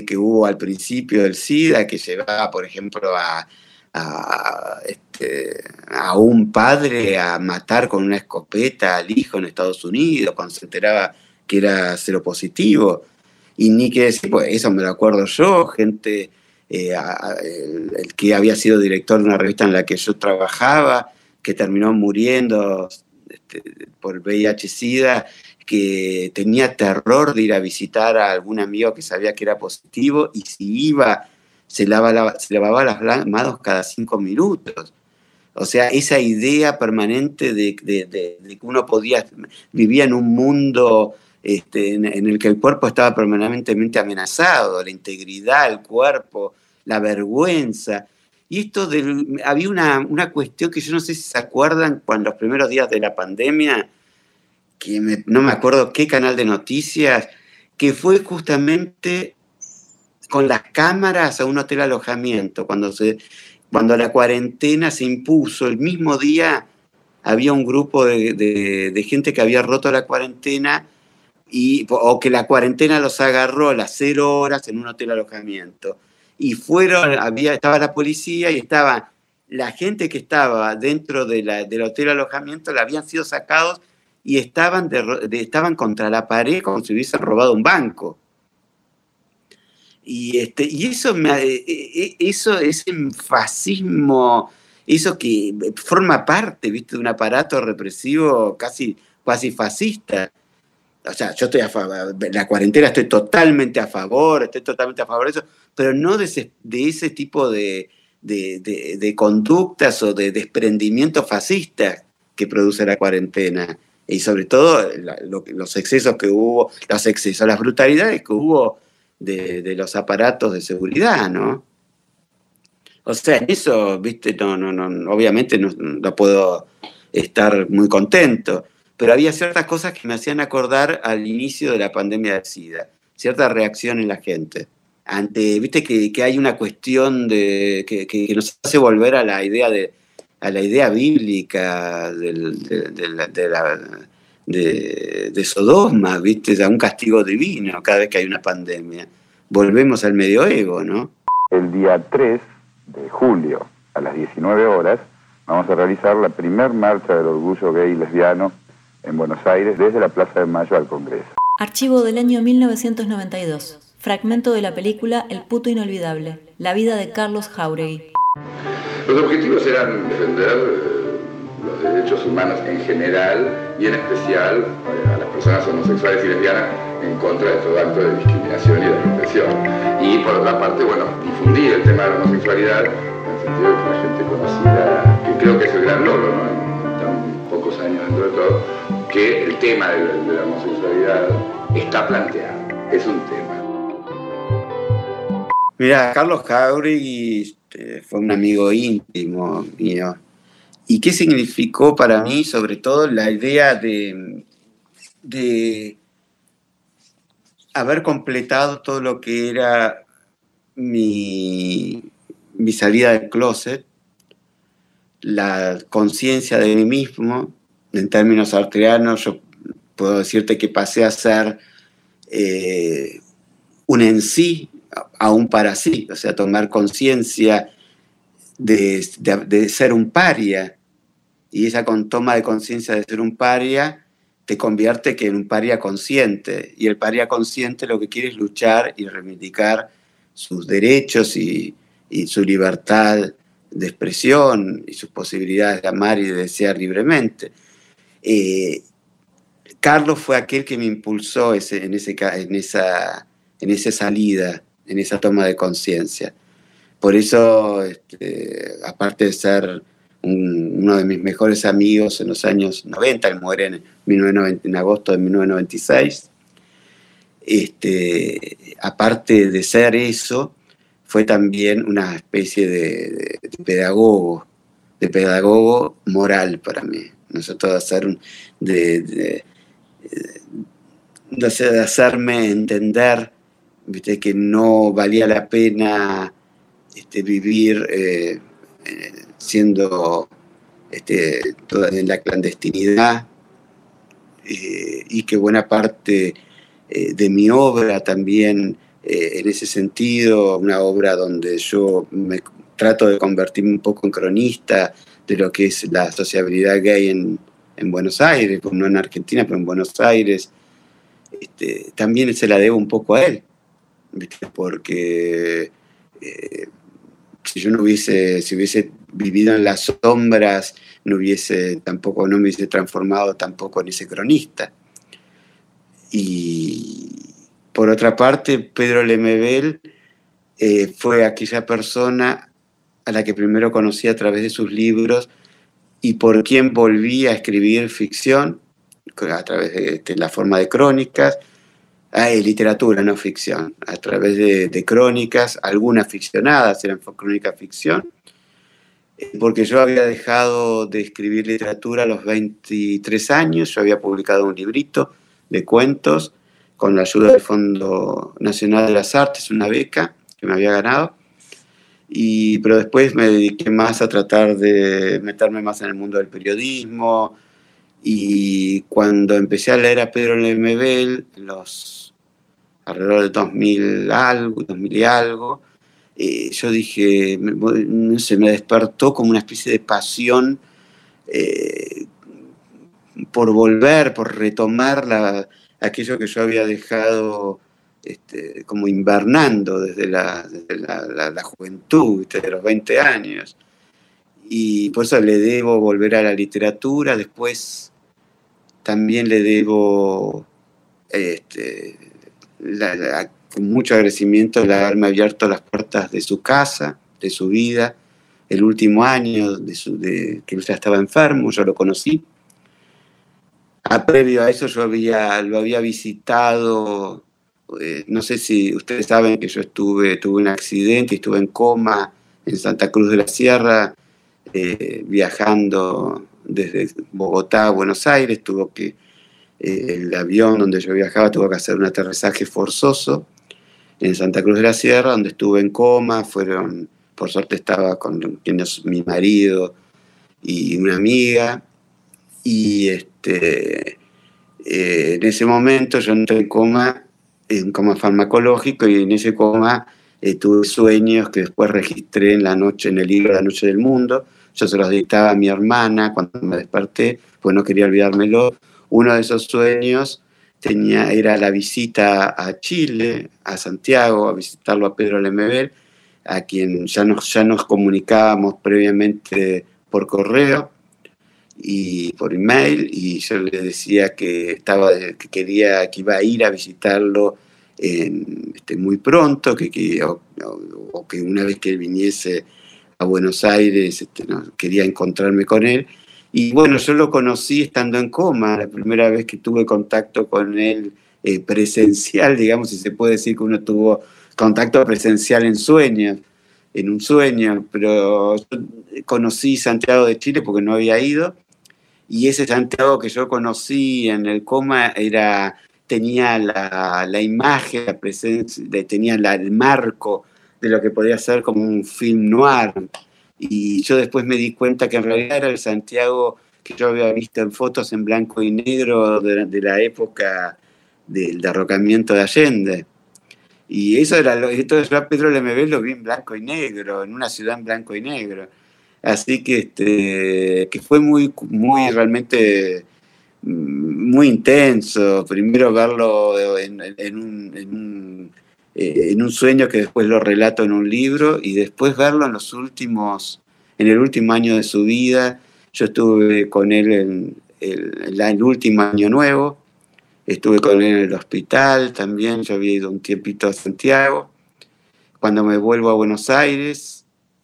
S2: que hubo al principio del SIDA, que llevaba, por ejemplo, a, este, a, un padre a matar con una escopeta al hijo en Estados Unidos cuando se enteraba que era seropositivo. Y ni que decir, pues eso me lo acuerdo yo, gente eh, el, que había sido director de una revista en la que yo trabajaba, que terminó muriendo este, por VIH-Sida, que tenía terror de ir a visitar a algún amigo que sabía que era positivo y si iba, se, lavaba, se lavaba las manos cada cinco minutos. O sea, esa idea permanente de, que uno podía, vivía en un mundo este, en, el que el cuerpo estaba permanentemente amenazado, la integridad, el cuerpo, la vergüenza. Y esto había una, una, cuestión que yo no sé si se acuerdan cuando los primeros días de la pandemia, que no me acuerdo qué canal de noticias, que fue justamente con las cámaras a un hotel alojamiento, cuando, se, cuando la cuarentena se impuso, el mismo día había un grupo de, de gente que había roto la cuarentena y, o que la cuarentena los agarró a las cero horas en un hotel alojamiento y fueron, había, estaba la policía y estaba la gente que estaba dentro de la, del hotel alojamiento, la habían sido sacados y estaban, estaban contra la pared como si hubiesen robado un banco. Y, este, y eso, me, e, e, eso, ese fascismo, eso que forma parte ¿viste? de un aparato represivo casi, casi fascista. O sea, yo estoy a favor, la cuarentena estoy totalmente a favor, estoy totalmente a favor de eso, pero no de ese, tipo de, conductas o de desprendimiento fascista que produce la cuarentena. Y sobre todo los excesos que hubo, los excesos, las brutalidades que hubo de, los aparatos de seguridad, ¿no? O sea, eso, viste, no, no, no, obviamente no puedo estar muy contento, pero había ciertas cosas que me hacían acordar al inicio de la pandemia de SIDA, cierta reacción en la gente ante, viste que, hay una cuestión de, que, nos hace volver a la idea de a la idea bíblica de, de, Sodoma, viste, a un castigo divino cada vez que hay una pandemia. Volvemos al medioevo, ¿no?
S6: El día 3 de julio, a las 19 horas, vamos a realizar la primer marcha del orgullo gay y lesbiano en Buenos Aires desde la Plaza de Mayo al Congreso.
S1: Archivo del año 1992. Fragmento de la película El puto inolvidable, la vida de Carlos Jauregui.
S7: Los objetivos eran defender eh, los derechos humanos en general y en especial eh, a las personas homosexuales y lesbianas en contra de todo acto de discriminación y de represión. Y por otra parte, bueno, difundir el tema de la homosexualidad en el sentido de que la gente conocida, que creo que es el gran logro, ¿no? en tan pocos años dentro de todo, que el tema de la, homosexualidad está planteado, es un tema.
S2: Mira, Carlos Jauregui este, fue un amigo íntimo mío. ¿Y qué significó para mí, sobre todo, la idea de, de haber completado todo lo que era mi, mi salida del closet, la conciencia de mí mismo, en términos arterianos, yo puedo decirte que pasé a ser eh, un en sí aún para sí, o sea, tomar conciencia de, ser un paria. Y esa con toma de conciencia de ser un paria te convierte que en un paria consciente. Y el paria consciente lo que quiere es luchar y reivindicar sus derechos y, su libertad de expresión y sus posibilidades de amar y de desear libremente. Eh, Carlos fue aquel que me impulsó en, ese, en, esa, en esa salida en esa toma de conciencia. Por eso, este, aparte de ser uno de mis mejores amigos en los años 90, él muere en, en agosto de 1996, este, aparte de ser eso, fue también una especie de, pedagogo, de pedagogo moral para mí. Nosotros hacer de, hacerme entender ¿viste? que no valía la pena este, vivir eh, eh, siendo este, toda en la clandestinidad eh, y que buena parte de mi obra también en ese sentido, una obra donde yo me trato de convertirme un poco en cronista de lo que es la sociabilidad gay en, en Buenos Aires, no en Argentina, pero en Buenos Aires, este, también se la debo un poco a él porque eh, si yo no hubiese, si hubiese vivido en las sombras, no hubiese tampoco, no me hubiese transformado tampoco en ese cronista. Y por otra parte, Pedro Lemebel eh, fue aquella persona a la que primero conocí a través de sus libros y por quien volví a escribir ficción a través de la forma de crónicas, hay literatura, no ficción, a través de, crónicas, algunas ficcionadas, eran crónicas ficción, porque yo había dejado de escribir literatura a los 23 años, yo había publicado un librito de cuentos con la ayuda del Fondo Nacional de las Artes, una beca que me había ganado, y, pero después me dediqué más a tratar de meterme más en el mundo del periodismo, y cuando empecé a leer a Pedro Lemebel, los alrededor de 2000 algo, 2000 y algo, eh, yo dije, no sé, me despertó como una especie de pasión eh, por volver, por retomar la, aquello que yo había dejado este, como invernando desde la, la, juventud, desde los 20 años. Y por eso le debo volver a la literatura, después también le debo este, la, con mucho agradecimiento de haberme abierto las puertas de su casa, de su vida, el último año de, su, de que usted estaba enfermo, yo lo conocí. A previo a eso yo había, lo había visitado, eh, no sé si ustedes saben que yo estuve, tuve un accidente, estuve en coma en Santa Cruz de la Sierra, eh, viajando desde Bogotá a Buenos Aires, tuvo que, eh, el avión donde yo viajaba tuvo que hacer un aterrizaje forzoso en Santa Cruz de la Sierra, donde estuve en coma, fueron, por suerte estaba con mi marido y una amiga, y este, en ese momento yo entré en coma, en coma farmacológico, y en ese coma eh, tuve sueños que después registré en la noche, en el libro La Noche del Mundo, yo se los dictaba a mi hermana cuando me desperté, pues no quería olvidármelo. Uno de esos sueños tenía, era la visita a Chile, a Santiago, a visitarlo a Pedro Lemebel, a quien ya nos, ya nos comunicábamos previamente por correo y por email, y yo le decía que, estaba, que quería, que iba a ir a visitarlo este, muy pronto, que, que o, que una vez que él viniese a Buenos Aires este, quería encontrarme con él, y bueno, yo lo conocí estando en coma, la primera vez que tuve contacto con él eh, presencial, digamos, si se puede decir que uno tuvo contacto presencial en sueños, en un sueño, pero yo conocí Santiago de Chile porque no había ido, y ese Santiago que yo conocí en el coma era, tenía la, la imagen, la presencia, tenía el marco de lo que podía ser como un film noir y yo después me di cuenta que en realidad era el Santiago que yo había visto en fotos en blanco y negro de, la época del derrocamiento de Allende. Y eso era lo, esto yo a Pedro Lemebel lo vi en blanco y negro, en una ciudad en blanco y negro. Así que, este, que fue muy, muy realmente mm, muy intenso. Primero verlo en, un eh, en un sueño que después lo relato en un libro y después verlo en los últimos, en el último año de su vida. Yo estuve con él en el, último año nuevo, estuve con él en el hospital también, yo había ido un tiempito a Santiago. Cuando me vuelvo a Buenos Aires,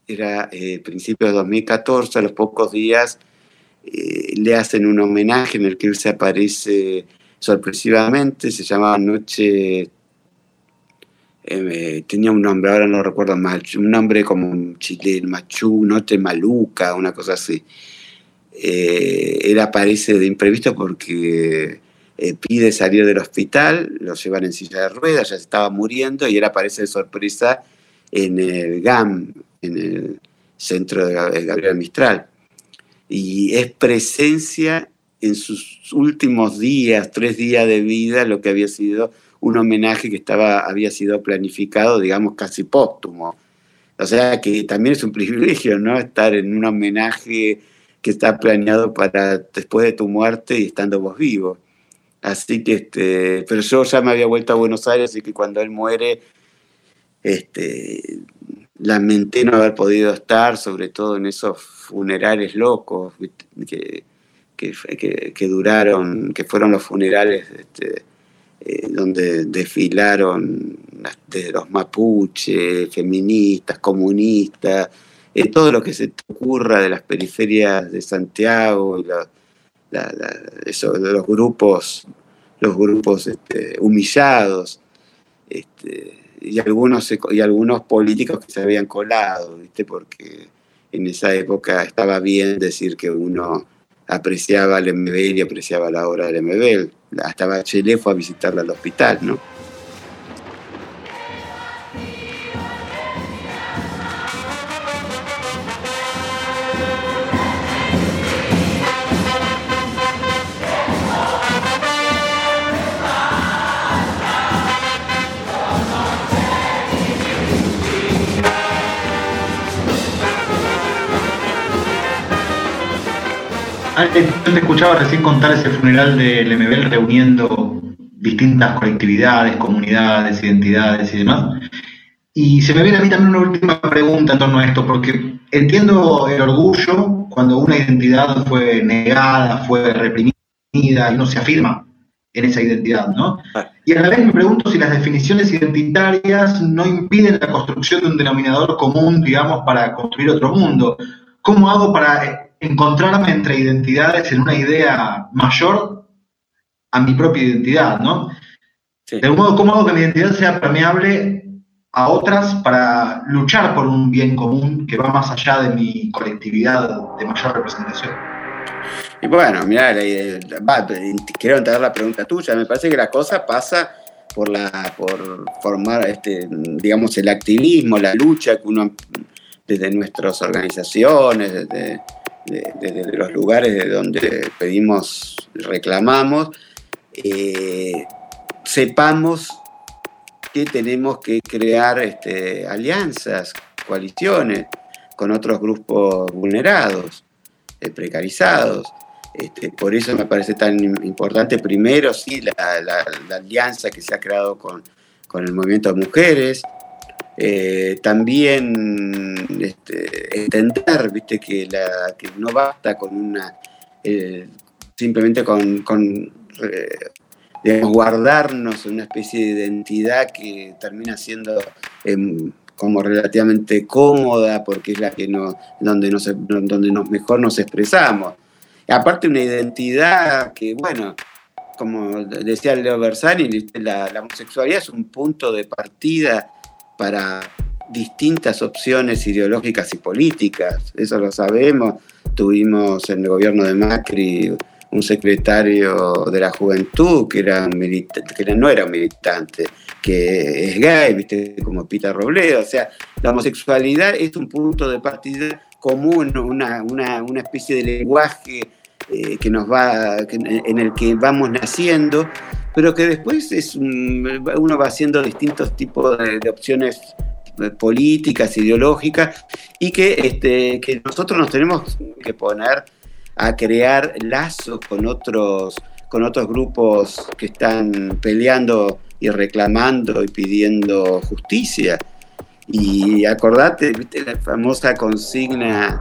S2: era eh, principios de 2014, a los pocos días, eh, le hacen un homenaje en el que él se aparece sorpresivamente, se llamaba Noche eh, tenía un nombre, ahora no recuerdo mal, un nombre como chileno, Machú, Noche Maluca, una cosa así. Eh, él aparece de imprevisto porque pide salir del hospital, lo llevan en silla de ruedas, ya se estaba muriendo y él aparece de sorpresa en el GAM, en el centro de Gabriel Mistral. Y es presencia en sus últimos días, tres días de vida, lo que había sido un homenaje que estaba, había sido planificado, digamos, casi póstumo. O sea que también es un privilegio, ¿no? Estar en un homenaje que está planeado para después de tu muerte y estando vos vivo. Así que, este, pero yo ya me había vuelto a Buenos Aires, así que cuando él muere, este, lamenté no haber podido estar, sobre todo en esos funerales locos que, que, duraron, que fueron los funerales este, eh, donde desfilaron los mapuches, feministas, comunistas, eh, todo lo que se te ocurra de las periferias de Santiago, y de los grupos, los grupos este, humillados, este, y, algunos, y algunos políticos que se habían colado, ¿viste? porque en esa época estaba bien decir que uno apreciaba al MBL y apreciaba la obra del MBL. Hasta Bachelet fue a visitarla al hospital, ¿no?
S4: Yo te escuchaba recién contar ese funeral del MBL reuniendo distintas colectividades, comunidades, identidades y demás. Y se me viene a mí también una última pregunta en torno a esto, porque entiendo el orgullo cuando una identidad fue negada, fue reprimida y no se afirma en esa identidad, ¿no? Y a la vez me pregunto si las definiciones identitarias no impiden la construcción de un denominador común, digamos, para construir otro mundo. ¿Cómo hago para encontrarme entre identidades en una idea mayor a mi propia identidad, ¿no? De algún modo, ¿cómo hago que mi identidad sea permeable a otras para luchar por un bien común que va más allá de mi colectividad de mayor representación?
S2: Y bueno, mira, quiero entender la pregunta tuya. Me parece que la cosa pasa por la por formar este digamos el activismo, la lucha que uno desde nuestras organizaciones, desde desde los lugares de donde pedimos, reclamamos, eh, sepamos que tenemos que crear este, alianzas, coaliciones con otros grupos vulnerados, eh, precarizados. Este, por eso me parece tan importante, primero, sí, la, alianza que se ha creado con, con el movimiento de mujeres, eh, también este, entender ¿viste? Que, no basta con una eh, simplemente con, eh, guardarnos una especie de identidad que termina siendo em, como relativamente cómoda porque es la que no, donde, nos, donde nos, mejor nos expresamos. aparte una identidad que, bueno, como decía Leo Bersani, la homosexualidad es un punto de partida para distintas opciones ideológicas y políticas, eso lo sabemos. Tuvimos en el gobierno de Macri un secretario de la juventud que, era que no era un militante, que es gay, ¿viste? como Pita Robledo. O sea, la homosexualidad es un punto de partida común, una, una, especie de lenguaje eh, que nos va, en el que vamos naciendo pero que después es uno va haciendo distintos tipos de, opciones eh, políticas, ideológicas, y que, este, que nosotros nos tenemos que poner a crear lazos con otros, con otros grupos que están peleando y reclamando y pidiendo justicia. Y acordate, ¿viste? la famosa consigna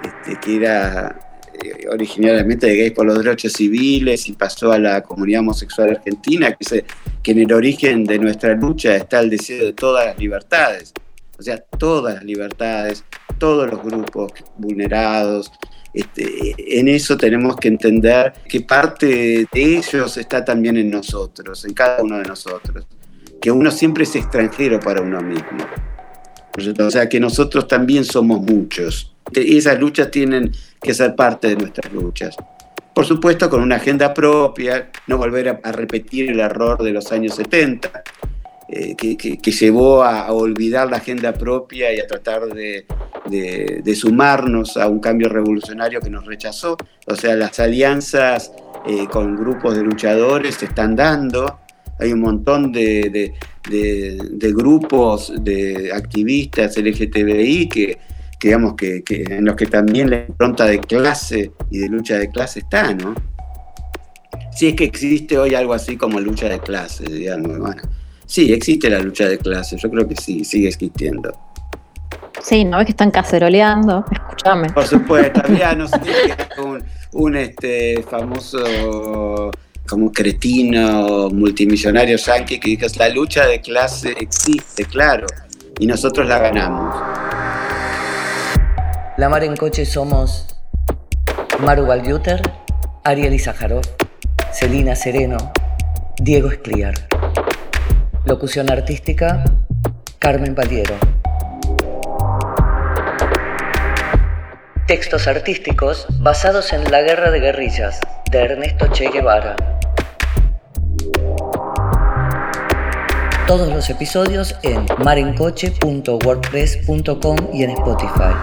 S2: este, que era eh, de gays por los derechos civiles y pasó a la comunidad homosexual argentina, que, que en el origen de nuestra lucha está el deseo de todas las libertades, o sea, todas las libertades, todos los grupos vulnerados. Este, en eso tenemos que entender que parte de ellos está también en nosotros, en cada uno de nosotros, que uno siempre es extranjero para uno mismo. O sea, que nosotros también somos muchos. Y esas luchas tienen que ser parte de nuestras luchas. Por supuesto, con una agenda propia, no volver a, repetir el error de los años 70, eh, que, llevó a, olvidar la agenda propia y a tratar de, sumarnos a un cambio revolucionario que nos rechazó. O sea, las alianzas eh, con grupos de luchadores se están dando. Hay un montón de, de grupos de activistas LGTBI que digamos, que, en los que también la impronta de clase y de lucha de clase está, ¿no? Si es que existe hoy algo así como lucha de clase, digamos, bueno. Sí, existe la lucha de clase, yo creo que sí, sigue existiendo.
S5: Sí, ¿no ves que están caceroleando? Escúchame.
S2: Por supuesto, había, no sé, un, un este, famoso como cretino multimillonario yankee que dijo, la lucha de clase existe, claro, y nosotros la ganamos.
S3: La Mar en Coche somos Maru Valjuter, Ariel Izajarov, Celina Sereno, Diego Escliar. Locución artística, Carmen Valiero. Textos artísticos basados en La Guerra de Guerrillas, de Ernesto Che Guevara. Todos los episodios en marencoche.wordpress.com y en Spotify.